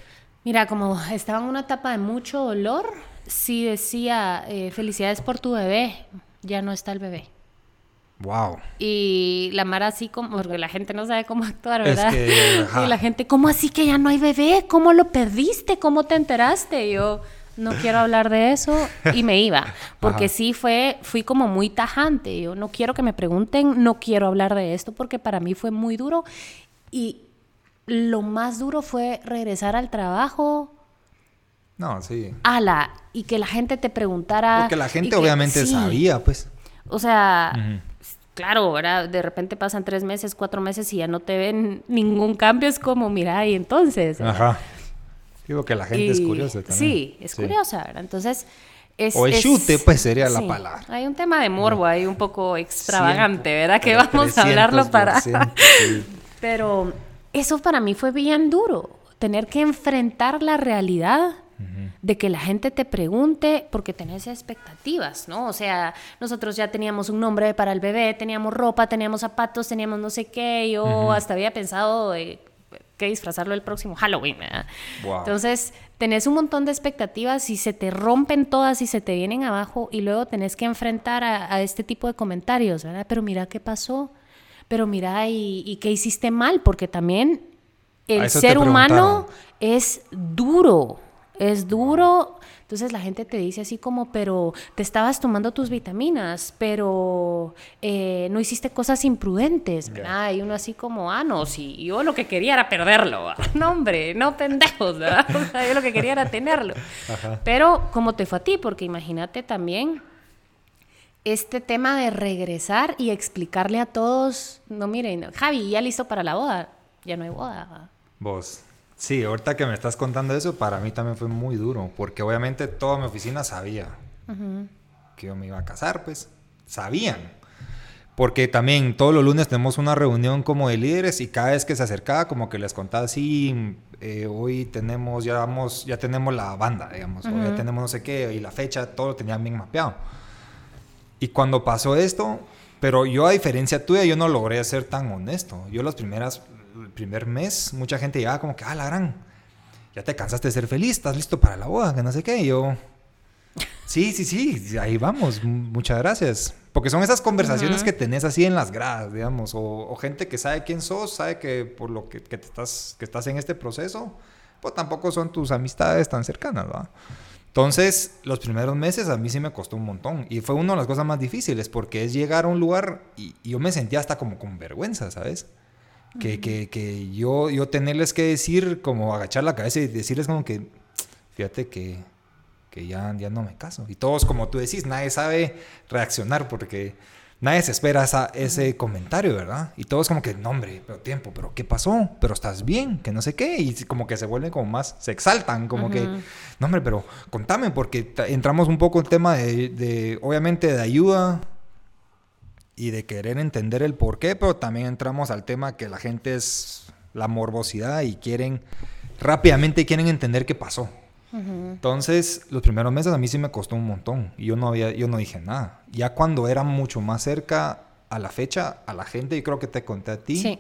Mira, como estaba en una etapa de mucho dolor, sí decía, eh, felicidades por tu bebé, ya no está el bebé. Wow. Y la Mara así como, porque la gente no sabe cómo actuar, ¿verdad? y la gente, ¿cómo así que ya no hay bebé? ¿Cómo lo perdiste? ¿Cómo te enteraste? Y yo, no quiero hablar de eso y me iba, porque sí fue, fui como muy tajante. Yo no quiero que me pregunten, no quiero hablar de esto porque para mí fue muy duro y lo más duro fue regresar al trabajo. No, sí. Ala, y que la gente te preguntara. Porque la gente obviamente sabía, pues. O sea, claro, ¿verdad? De repente pasan tres meses, cuatro meses y ya no te ven ningún cambio. Es como, mira, y entonces. Ajá. Digo que la gente es curiosa también. Sí, es curiosa, ¿verdad? Entonces, es, o el chute, pues sería la palabra. Hay un tema de morbo ahí un poco extravagante, ¿verdad? Que vamos a hablarlo para. Pero eso para mí fue bien duro. Tener que enfrentar la realidad de que la gente te pregunte porque tenés expectativas, ¿no? O sea, nosotros ya teníamos un nombre para el bebé, teníamos ropa, teníamos zapatos, teníamos no sé qué. Yo hasta había pensado que disfrazarlo el próximo Halloween. Entonces, tenés un montón de expectativas y se te rompen todas y se te vienen abajo y luego tenés que enfrentar a, este tipo de comentarios, ¿verdad? Pero mira qué pasó, pero mira y, qué hiciste mal, porque también el ser humano es duro, es duro entonces la gente te dice así como, pero te estabas tomando tus vitaminas, pero eh, no hiciste cosas imprudentes, ¿verdad? Y uno así como, ah, no, sí, yo lo que quería era perderlo. No, hombre, no pendejos, ¿verdad? yo lo que quería era tenerlo. Pero, ¿cómo te fue a ti? Porque imagínate también este tema de regresar y explicarle a todos, no miren, Javi, ya listo para la boda, ya no hay boda. Vos. Sí, ahorita que me estás contando eso, para mí también fue muy duro, porque obviamente toda mi oficina sabía que yo me iba a casar, pues sabían. Porque también todos los lunes tenemos una reunión como de líderes y cada vez que se acercaba como que les contaba, sí, eh, hoy tenemos, ya vamos, ya tenemos la banda, digamos, o ya tenemos no sé qué, y la fecha, todo lo tenían bien mapeado. Y cuando pasó esto, pero yo a diferencia tuya, yo no logré ser tan honesto. Yo las primeras el primer mes, mucha gente llegaba como que, ah, la gran, ya te cansaste de ser feliz, estás listo para la boda, que no sé qué. Y yo, sí, sí, sí, ahí vamos, muchas gracias. Porque son esas conversaciones que tenés así en las gradas, digamos, o, gente que sabe quién sos, sabe que por lo que, que, te estás, que estás en este proceso, pues tampoco son tus amistades tan cercanas, ¿va? Entonces, los primeros meses a mí sí me costó un montón. Y fue una de las cosas más difíciles porque es llegar a un lugar y, y yo me sentía hasta como con vergüenza, ¿sabes? Que, que, que, yo, yo tenerles que decir, como agachar la cabeza y decirles como que, fíjate que, que ya, ya no me caso. Y todos, como tú decís, nadie sabe reaccionar porque nadie se espera esa, ese comentario, ¿verdad? Y todos como que, no hombre, pero tiempo, pero ¿qué pasó? Pero estás bien, que no sé qué. Y como que se vuelven como más, se exaltan, como que, no hombre, pero contame, porque entramos un poco en tema de, de, obviamente, de ayuda y de querer entender el por qué, pero también entramos al tema que la gente es la morbosidad y quieren, rápidamente quieren entender qué pasó. Entonces, los primeros meses a mí sí me costó un montón y yo no, había, yo no dije nada. Ya cuando era mucho más cerca a la fecha, a la gente, y creo que te conté a ti, sí.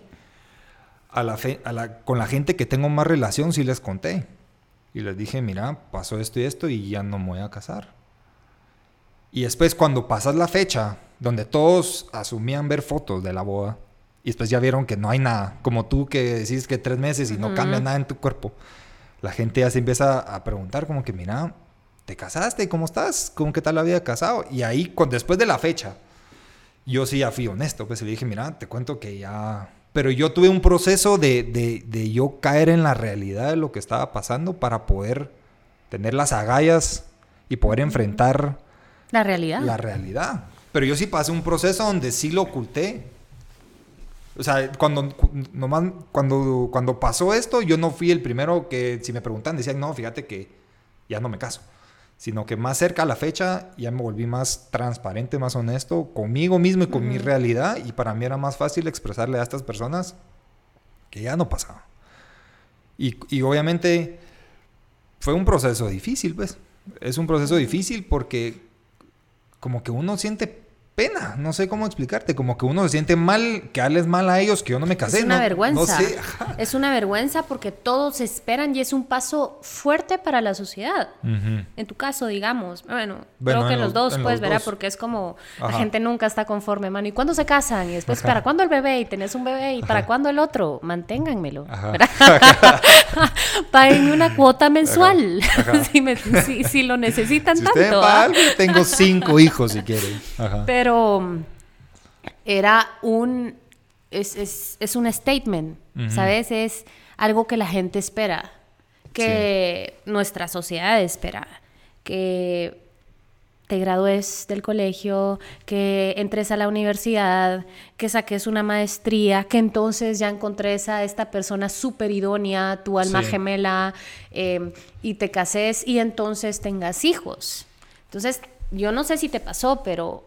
a la a la, con la gente que tengo más relación sí les conté. Y les dije, mira, pasó esto y esto y ya no me voy a casar. Y después cuando pasas la fecha, donde todos asumían ver fotos de la boda y después ya vieron que no hay nada, como tú que decís que tres meses y no cambia nada en tu cuerpo, la gente ya se empieza a preguntar como que, mira, ¿te casaste? ¿Cómo estás? ¿Cómo que tal la vida casado? Y ahí, después de la fecha, yo sí ya fui honesto, pues le dije, mira, te cuento que ya... Pero yo tuve un proceso de, de, de yo caer en la realidad de lo que estaba pasando para poder tener las agallas y poder enfrentar... La realidad. La realidad. Pero yo sí pasé un proceso donde sí lo oculté. O sea, cuando, nomás, cuando, cuando pasó esto, yo no fui el primero que, si me preguntan, decían, no, fíjate que ya no me caso. Sino que más cerca a la fecha ya me volví más transparente, más honesto conmigo mismo y con mi realidad. Y para mí era más fácil expresarle a estas personas que ya no pasaba. Y, y obviamente fue un proceso difícil, pues. Es un proceso difícil porque como que uno siente pena, no sé cómo explicarte, como que uno se siente mal, que hables mal a ellos, que yo no me casé. Es una vergüenza. Es una vergüenza porque todos esperan y es un paso fuerte para la sociedad. En tu caso, digamos, bueno, creo que en los dos, pues, verá, porque es como la gente nunca está conforme, mano. ¿Y cuándo se casan? Y después, ¿para cuándo el bebé? Y tenés un bebé, ¿y para cuándo el otro? Manténganmelo. Paguen una cuota mensual, si, si, lo necesitan tanto. ¿ah? tengo cinco hijos si quieren. Pero pero era un, es, un statement, ¿sabes? Es algo que la gente espera, que nuestra sociedad espera, que te gradúes del colegio, que entres a la universidad, que saques una maestría, que entonces ya encontres a esta persona súper idónea, tu alma gemela, em, y te cases y entonces tengas hijos. Entonces, yo no sé si te pasó, pero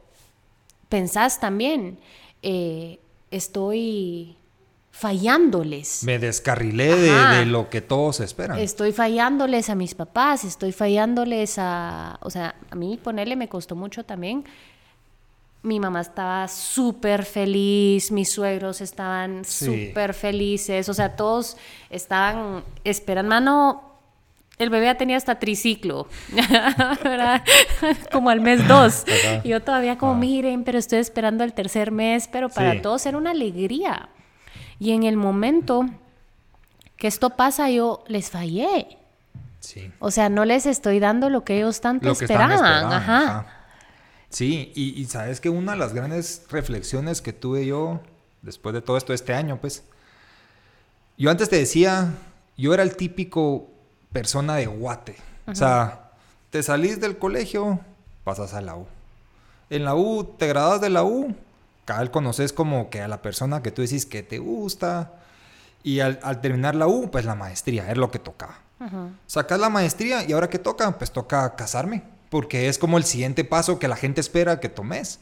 pensás también, eh, estoy fallándoles. Me descarrilé de, lo que todos esperan. Estoy fallándoles a mis papás, estoy fallándoles a... O sea, a mí ponerle me costó mucho también. Mi mamá estaba súper feliz, mis suegros estaban súper felices, o sea, todos estaban esperando, mano, el bebé ya tenía hasta triciclo, como al mes dos. Yo todavía como, ah. miren, pero estoy esperando el tercer mes, pero para todos era una alegría. Y en el momento que esto pasa, yo les fallé. Sí. O sea, no les estoy dando lo que ellos tanto esperaban. Ajá. Sí, y, sabes que una de las grandes reflexiones que tuve yo después de todo esto este año, pues, yo antes te decía, yo era el típico persona de guate. O sea, te salís del colegio, pasas a la U. En la U, te gradas de la U, cada vez conoces como que a la persona que tú decís que te gusta. Y al, terminar la U, pues la maestría, es lo que tocaba. Sacas la maestría y ahora que toca, pues toca casarme, porque es como el siguiente paso que la gente espera que tomes.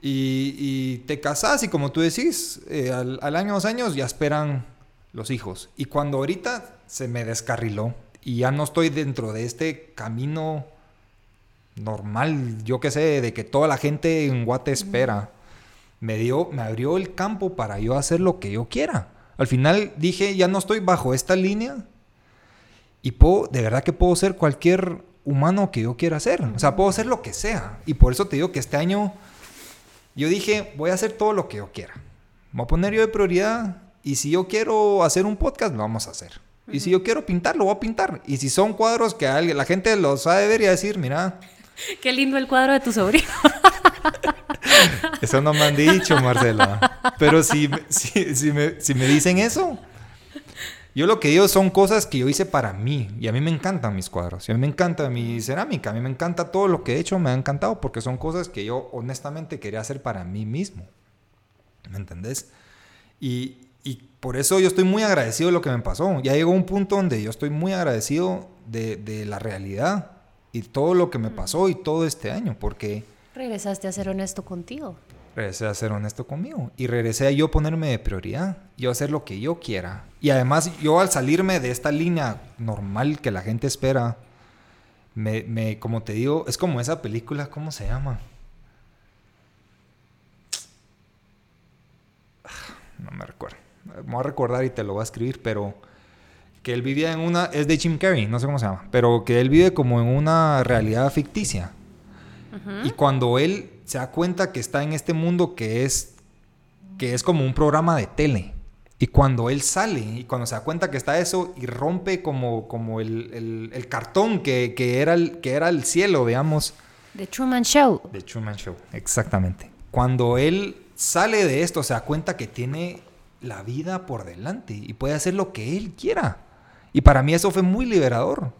Y, te casas y como tú decís, eh, al, al, año, dos años ya esperan los hijos. Y cuando ahorita se me descarriló y ya no estoy dentro de este camino normal, yo qué sé, de que toda la gente en Guate espera me dio, me abrió el campo para yo hacer lo que yo quiera. Al final dije, ya no estoy bajo esta línea y puedo, de verdad que puedo ser cualquier humano que yo quiera ser. O sea, puedo hacer lo que sea. Y por eso te digo que este año yo dije, voy a hacer todo lo que yo quiera. Voy a poner yo de prioridad y si yo quiero hacer un podcast, lo vamos a hacer. Y si yo quiero pintar, lo voy a pintar. Y si son cuadros que alguien, la gente los sabe ver y decir, mira. Qué lindo el cuadro de tu sobrino. Eso no me han dicho, Marcela. Pero si, si, me, dicen eso, yo lo que digo son cosas que yo hice para mí. Y a mí me encantan mis cuadros. Y a mí me encanta mi cerámica. A mí me encanta todo lo que he hecho. Me ha encantado porque son cosas que yo honestamente quería hacer para mí mismo. ¿Me entendés? Y, por eso yo estoy muy agradecido de lo que me pasó. Ya llegó un punto donde yo estoy muy agradecido de, de la realidad y todo lo que me pasó y todo este año. Porque Regresaste a ser honesto contigo. Regresé a ser honesto conmigo. Y regresé a yo ponerme de prioridad. Yo hacer lo que yo quiera. Y además, yo al salirme de esta línea normal que la gente espera, me, me como te digo, es como esa película, ¿cómo se llama? No me recuerdo. Me voy a recordar y te lo voy a escribir, pero que él vivía en una, es de Jim Carrey, no sé cómo se llama, pero que él vive como en una realidad ficticia. Y cuando él se da cuenta que está en este mundo que es, que es como un programa de tele. Y cuando él sale y cuando se da cuenta que está eso y rompe como, como el, el, cartón que, que, era el, que era el cielo, digamos. The Truman Show. The Truman Show, exactamente. Cuando él sale de esto, se da cuenta que tiene la vida por delante y puede hacer lo que él quiera. Y para mí eso fue muy liberador.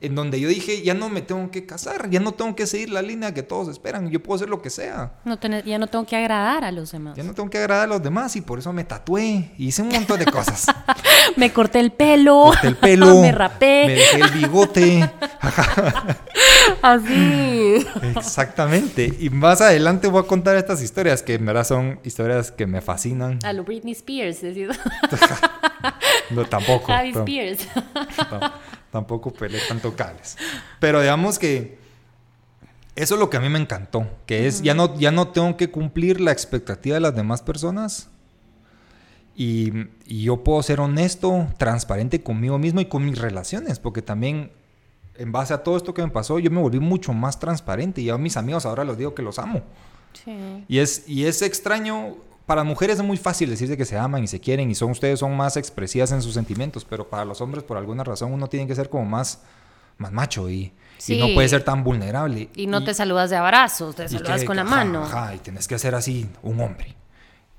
En donde yo dije, ya no me tengo que casar, ya no tengo que seguir la línea que todos esperan, yo puedo hacer lo que sea. No ya no tengo que agradar a los demás. Ya no tengo que agradar a los demás y por eso me tatué y hice un montón de cosas. me corté el pelo. Corté el pelo. me rapé. Me dejé el bigote. Así. Exactamente. Y más adelante voy a contar estas historias que en verdad son historias que me fascinan. A lo Britney Spears, decir. No, tampoco. Javi Spears. tampoco peleé tanto cables. Pero digamos que eso es lo que a mí me encantó, que es ya no, ya no tengo que cumplir la expectativa de las demás personas. Y, y, yo puedo ser honesto, transparente conmigo mismo y con mis relaciones, porque también en base a todo esto que me pasó, yo me volví mucho más transparente y a mis amigos ahora les digo que los amo. Sí. Y, es, y es extraño para mujeres es muy fácil decirse que se aman y se quieren y son ustedes son más expresivas en sus sentimientos, pero para los hombres por alguna razón uno tiene que ser como más, más macho y, no puede ser tan vulnerable. Y no te saludas de abrazos, te saludas con la mano. Ajá, y tienes que ser así un hombre.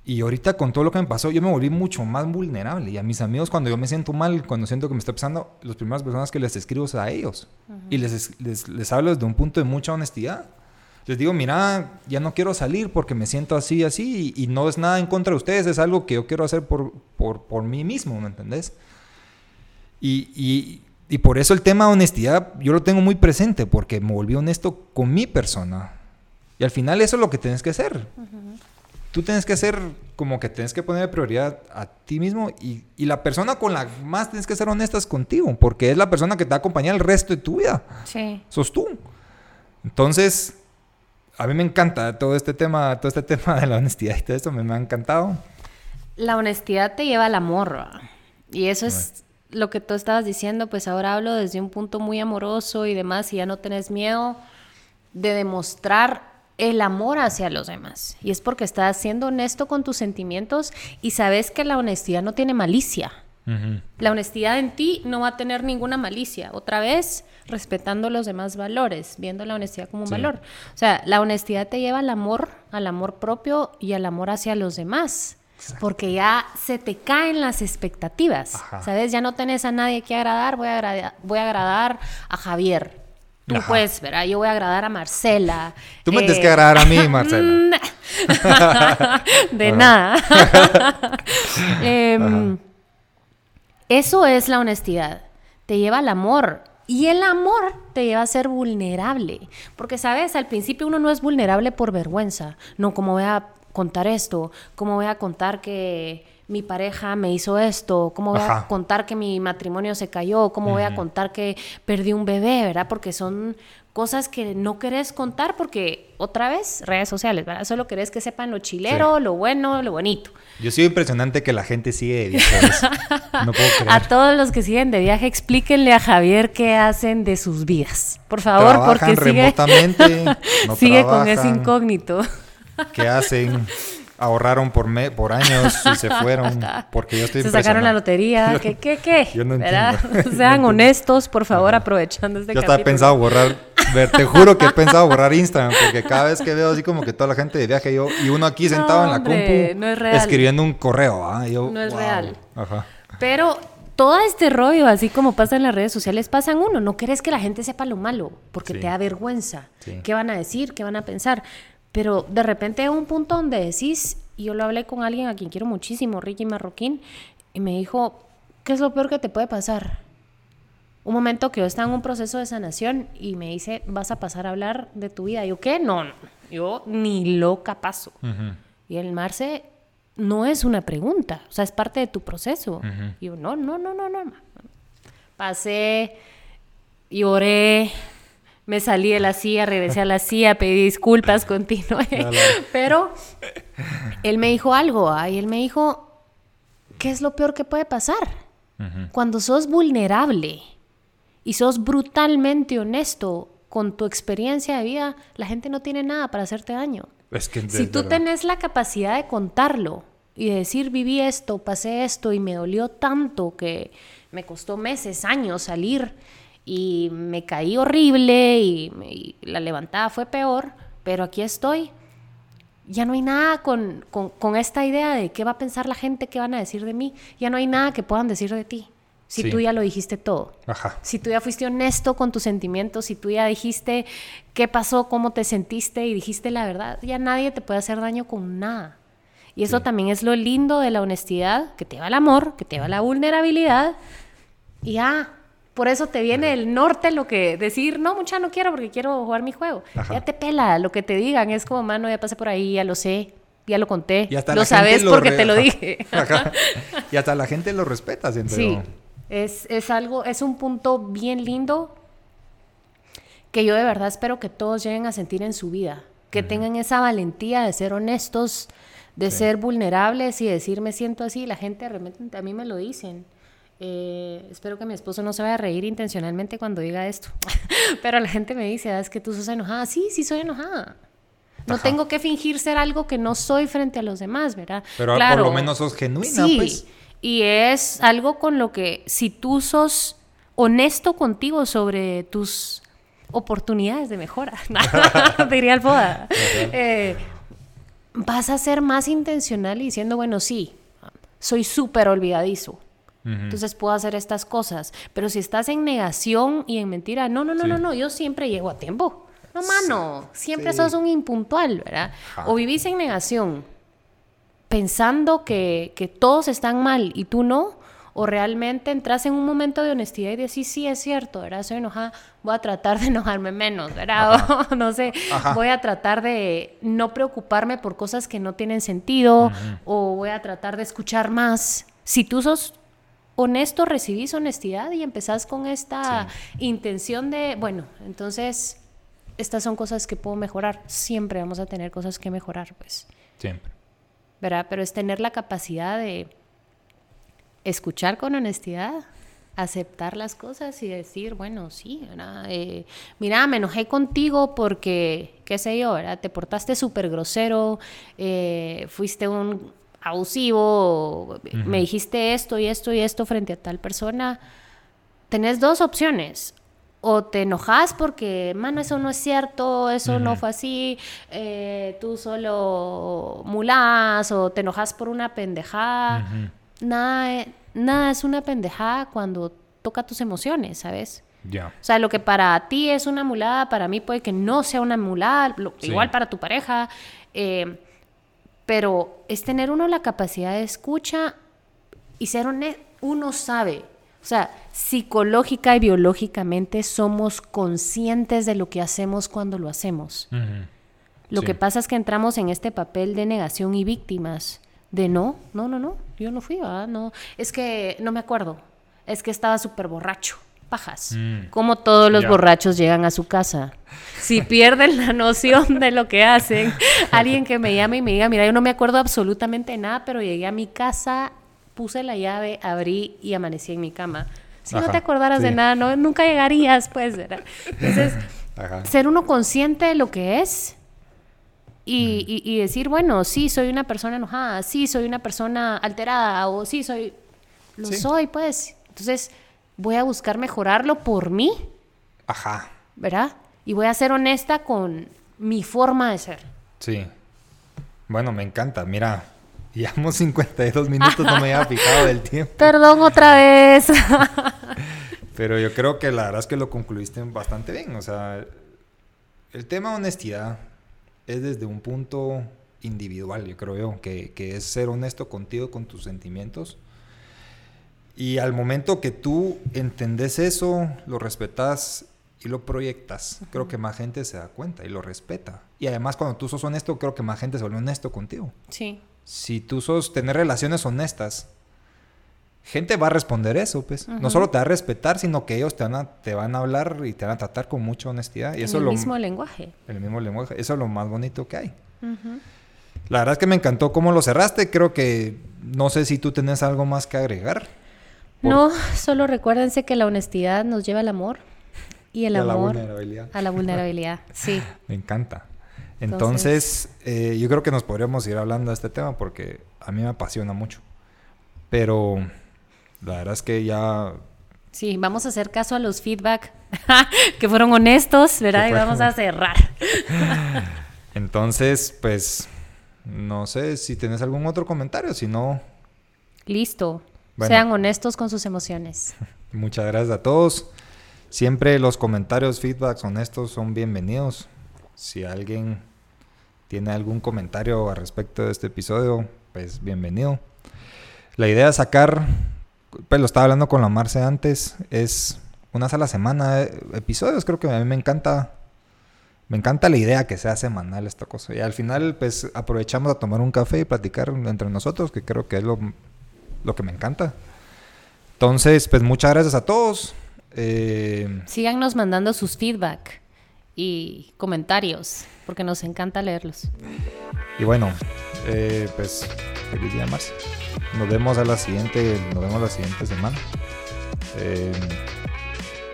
Y ahorita con todo lo que me pasó, yo me volví mucho más vulnerable. Y a mis amigos, cuando yo me siento mal, cuando siento que me está pasando, las primeras personas que les escribo es a ellos. Y les, les, les, hablo desde un punto de mucha honestidad. Les digo, mira, ya no quiero salir porque me siento así, así. Y, y no es nada en contra de ustedes, es algo que yo quiero hacer por, por, por mí mismo, ¿me entendés? Y, y, y por eso el tema de honestidad yo lo tengo muy presente, porque me volví honesto con mi persona. Y al final eso es lo que tienes que hacer. Uh -huh tú tienes que hacer como que tienes que poner prioridad a ti mismo y, y, la persona con la más tienes que ser honestas contigo, porque es la persona que te va a acompañar el resto de tu vida. Sí. Sos tú. Entonces, a mí me encanta todo este tema, todo este tema de la honestidad y todo esto me, me ha encantado. La honestidad te lleva al amor. Y eso es lo que tú estabas diciendo, pues ahora hablo desde un punto muy amoroso y demás, y ya no tenés miedo de demostrar el amor hacia los demás. Y es porque estás siendo honesto con tus sentimientos y sabes que la honestidad no tiene malicia. Uh -huh. La honestidad en ti no va a tener ninguna malicia. Otra vez, respetando los demás valores, viendo la honestidad como un sí. valor. O sea, la honestidad te lleva al amor, al amor propio y al amor hacia los demás. Exacto. Porque ya se te caen las expectativas. Ajá. ¿Sabes? Ya no tenés a nadie que agradar. Voy a, agrada voy a agradar a Javier Tú Ajá. pues, ¿verdad? Yo voy a agradar a Marcela. Tú me eh... tienes que agradar a mí, Marcela. de nada. eh, eso es la honestidad. Te lleva al amor. Y el amor te lleva a ser vulnerable. Porque, ¿sabes? Al principio uno no es vulnerable por vergüenza. No, como voy a contar esto, cómo voy a contar que mi pareja me hizo esto, cómo voy Ajá. a contar que mi matrimonio se cayó, cómo uh -huh. voy a contar que perdí un bebé, ¿verdad? Porque son cosas que no querés contar porque, otra vez, redes sociales, ¿verdad? Solo querés que sepan lo chilero, sí. lo bueno, lo bonito. Yo sido impresionante que la gente sigue de viaje. no puedo creer. A todos los que siguen de viaje, explíquenle a Javier qué hacen de sus vidas. Por favor, trabajan porque sigue, remotamente, no sigue trabajan, con ese incógnito. ¿Qué hacen? Ahorraron por, me, por años y se fueron porque yo estoy Se sacaron la lotería. ¿Qué, qué, qué? Yo no ¿verdad? entiendo. Sean no honestos, por favor, aprovechando este Yo capítulo. estaba pensado borrar, ver, te juro que he pensado borrar Instagram porque cada vez que veo así como que toda la gente de viaje yo, y uno aquí sentado no, en la hombre, compu no es real. escribiendo un correo. ¿ah? Yo, no es wow. real. Ajá. Pero todo este rollo, así como pasa en las redes sociales, pasa en uno. No querés que la gente sepa lo malo porque Sí. te da vergüenza. Sí. ¿Qué van a decir? ¿Qué van a pensar? Pero de repente hay un punto donde decís, y yo lo hablé con alguien a quien quiero muchísimo, Ricky Marroquín, y me dijo, ¿qué es lo peor que te puede pasar? Un momento que yo estaba en un proceso de sanación y me dice, vas a pasar a hablar de tu vida. Y yo, ¿qué? No, no, yo ni loca paso. Y el Marce no es una pregunta, o sea, es parte de tu proceso. Ujú. Y yo, no, no, no, no, no. Pasé, lloré, me salí de la silla, regresé a la silla, pedí disculpas, continué. Pero él me dijo algo, ¿ah? y él me dijo, ¿qué es lo peor que puede pasar? Cuando sos vulnerable y sos brutalmente honesto con tu experiencia de vida, la gente no tiene nada para hacerte daño. Es que Si tú verdad. tenés la capacidad de contarlo y de decir, viví esto, pasé esto y me dolió tanto que me costó meses, años salir y me caí horrible y, me- y la levantada fue peor, pero aquí estoy. Ya no hay nada con, con- con esta idea de qué va a pensar la gente, qué van a decir de mí. Ya no hay nada que puedan decir de ti. Si Sí. tú ya lo dijiste todo. Ajá. Si tú ya fuiste honesto con tus sentimientos, si tú ya dijiste qué pasó, cómo te sentiste y dijiste la verdad, ya nadie te puede hacer daño con nada. Y eso Sí. también es lo lindo de la honestidad, que te va al amor, que te va la vulnerabilidad. Y ya, por eso te viene el norte lo que decir, no, mucha no quiero porque quiero jugar mi juego. Ajá. Ya te pela lo que te digan, es como, mano, ya pasé por ahí, ya lo sé, ya lo conté, Y hasta lo la gente sabes lo porque re- te lo dije. Ajá. Y hasta la gente lo respeta, siento Sí, es, es algo, es un punto bien lindo que yo de verdad espero que todos lleguen a sentir en su vida, que tengan esa valentía de ser honestos, de Sí. ser vulnerables y decir me siento así. La gente realmente a mí me lo dicen. Eh, espero que mi esposo no se vaya a reír intencionalmente cuando diga esto, pero la gente me dice, "Ah, es que tú sos enojada. Sí, sí soy enojada. No Ajá. tengo que fingir ser algo que no soy frente a los demás, ¿verdad? Pero por lo menos sos genuina, Sí, pues. y es algo con lo que si tú sos honesto contigo sobre tus oportunidades de mejora, diría el Boda, eh, vas a ser más intencional y diciendo, bueno, sí, soy súper olvidadizo. Entonces puedo hacer estas cosas. Pero si estás en negación y en mentira, no, no, no, no, no, yo siempre llego a tiempo. No, mano, siempre sos un impuntual, ¿verdad? O vivís en negación, pensando que, que todos están mal y tú no, o realmente entras en un momento de honestidad y decís, sí, es cierto, ¿verdad? Soy enojada, voy a tratar de enojarme menos, ¿verdad? no sé, voy a tratar de no preocuparme por cosas que no tienen sentido, o voy a tratar de escuchar más. Si tú sos honesto, recibís honestidad y empezás con esta intención de, bueno, entonces, estas son cosas que puedo mejorar. Siempre vamos a tener cosas que mejorar, pues. Siempre. ¿Verdad? Pero es tener la capacidad de escuchar con honestidad, aceptar las cosas y decir, bueno, sí, eh, mira, me enojé contigo porque, qué sé yo, ¿verdad? te portaste súper grosero, eh, fuiste un abusivo, me dijiste esto y esto y esto frente a tal persona. Tenés dos opciones. O te enojas porque, mano, eso no es cierto, eso no fue así, eh, tú solo mulás, o te enojas por una pendejada nada, nada es una pendejada cuando toca tus emociones, ¿sabes? Ya. O sea, lo que para ti es una mulada, para mí puede que no sea una mulada, igual para tu pareja. Eh, pero es tener uno la capacidad de escucha y ser honesto. Uno sabe, o sea, psicológica y biológicamente somos conscientes de lo que hacemos cuando lo hacemos. Lo que pasa es que entramos en este papel de negación y víctimas de no, no, no, no, yo no fui, ¿verdad? No, es que no me acuerdo, es que estaba súper borracho, pajas. Mm. Como todos los borrachos llegan a su casa. Si pierden la noción de lo que hacen, alguien que me llame y me diga, mira, yo no me acuerdo absolutamente nada, pero llegué a mi casa, puse la llave, abrí y amanecí en mi cama. Si no te acordaras de nada, no, nunca llegarías, pues. ¿verdad? Entonces, ser uno consciente de lo que es y, decir, bueno, sí, soy una persona enojada, sí, soy una persona alterada, o sí, soy... Lo soy, pues. Entonces, voy a buscar mejorarlo por mí. Ajá. ¿Verdad? Y voy a ser honesta con mi forma de ser. Sí. Bueno, me encanta. Mira, llevamos 52 minutos, no me había fijado del tiempo. Perdón otra vez. Pero yo creo que la verdad es que lo concluiste bastante bien. O sea, el tema honestidad es desde un punto individual, yo creo yo, que, es ser honesto contigo, con tus sentimientos. Y al momento que tú entendés eso, lo respetas y lo proyectas, creo que más gente se da cuenta y lo respeta. Y además cuando tú sos honesto, creo que más gente se vuelve honesto contigo. Sí. Si tú sos tener relaciones honestas, gente va a responder eso, pues. No solo te va a respetar, sino que ellos te van a, te van a hablar y te van a tratar con mucha honestidad. Y eso el lo, mismo lenguaje. El mismo lenguaje. Eso es lo más bonito que hay. La verdad es que me encantó cómo lo cerraste. Creo que no sé si tú tenés algo más que agregar. No, solo recuérdense que la honestidad nos lleva al amor. Y el amor. A la vulnerabilidad. A la vulnerabilidad, sí. me encanta. Entonces, eh, yo creo que nos podríamos ir hablando de este tema porque a mí me apasiona mucho. Pero la verdad es que ya... Sí, vamos a hacer caso a los feedback que fueron honestos, ¿verdad? Y vamos a cerrar. Entonces, pues, no sé si tienes algún otro comentario, si no... Listo. Sean honestos con sus emociones. Muchas gracias a todos. Siempre los comentarios, feedbacks honestos son bienvenidos. Si alguien tiene algún comentario al respecto de este episodio, pues bienvenido. La idea es sacar pues lo estaba hablando con la Marce antes, es una a la semana episodios, creo que a mí me encanta me encanta la idea que sea semanal esta cosa. Y al final, pues aprovechamos a tomar un café y platicar entre nosotros, que creo que es lo, que me encanta. Entonces, pues muchas gracias a todos. Eh... Síganos mandando sus feedback y comentarios, porque nos encanta leerlos. Y bueno, eh, pues feliz día, Marce. Nos vemos a la siguiente, nos vemos la siguiente semana. Eh,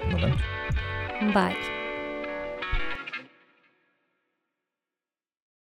nos vemos. Bye.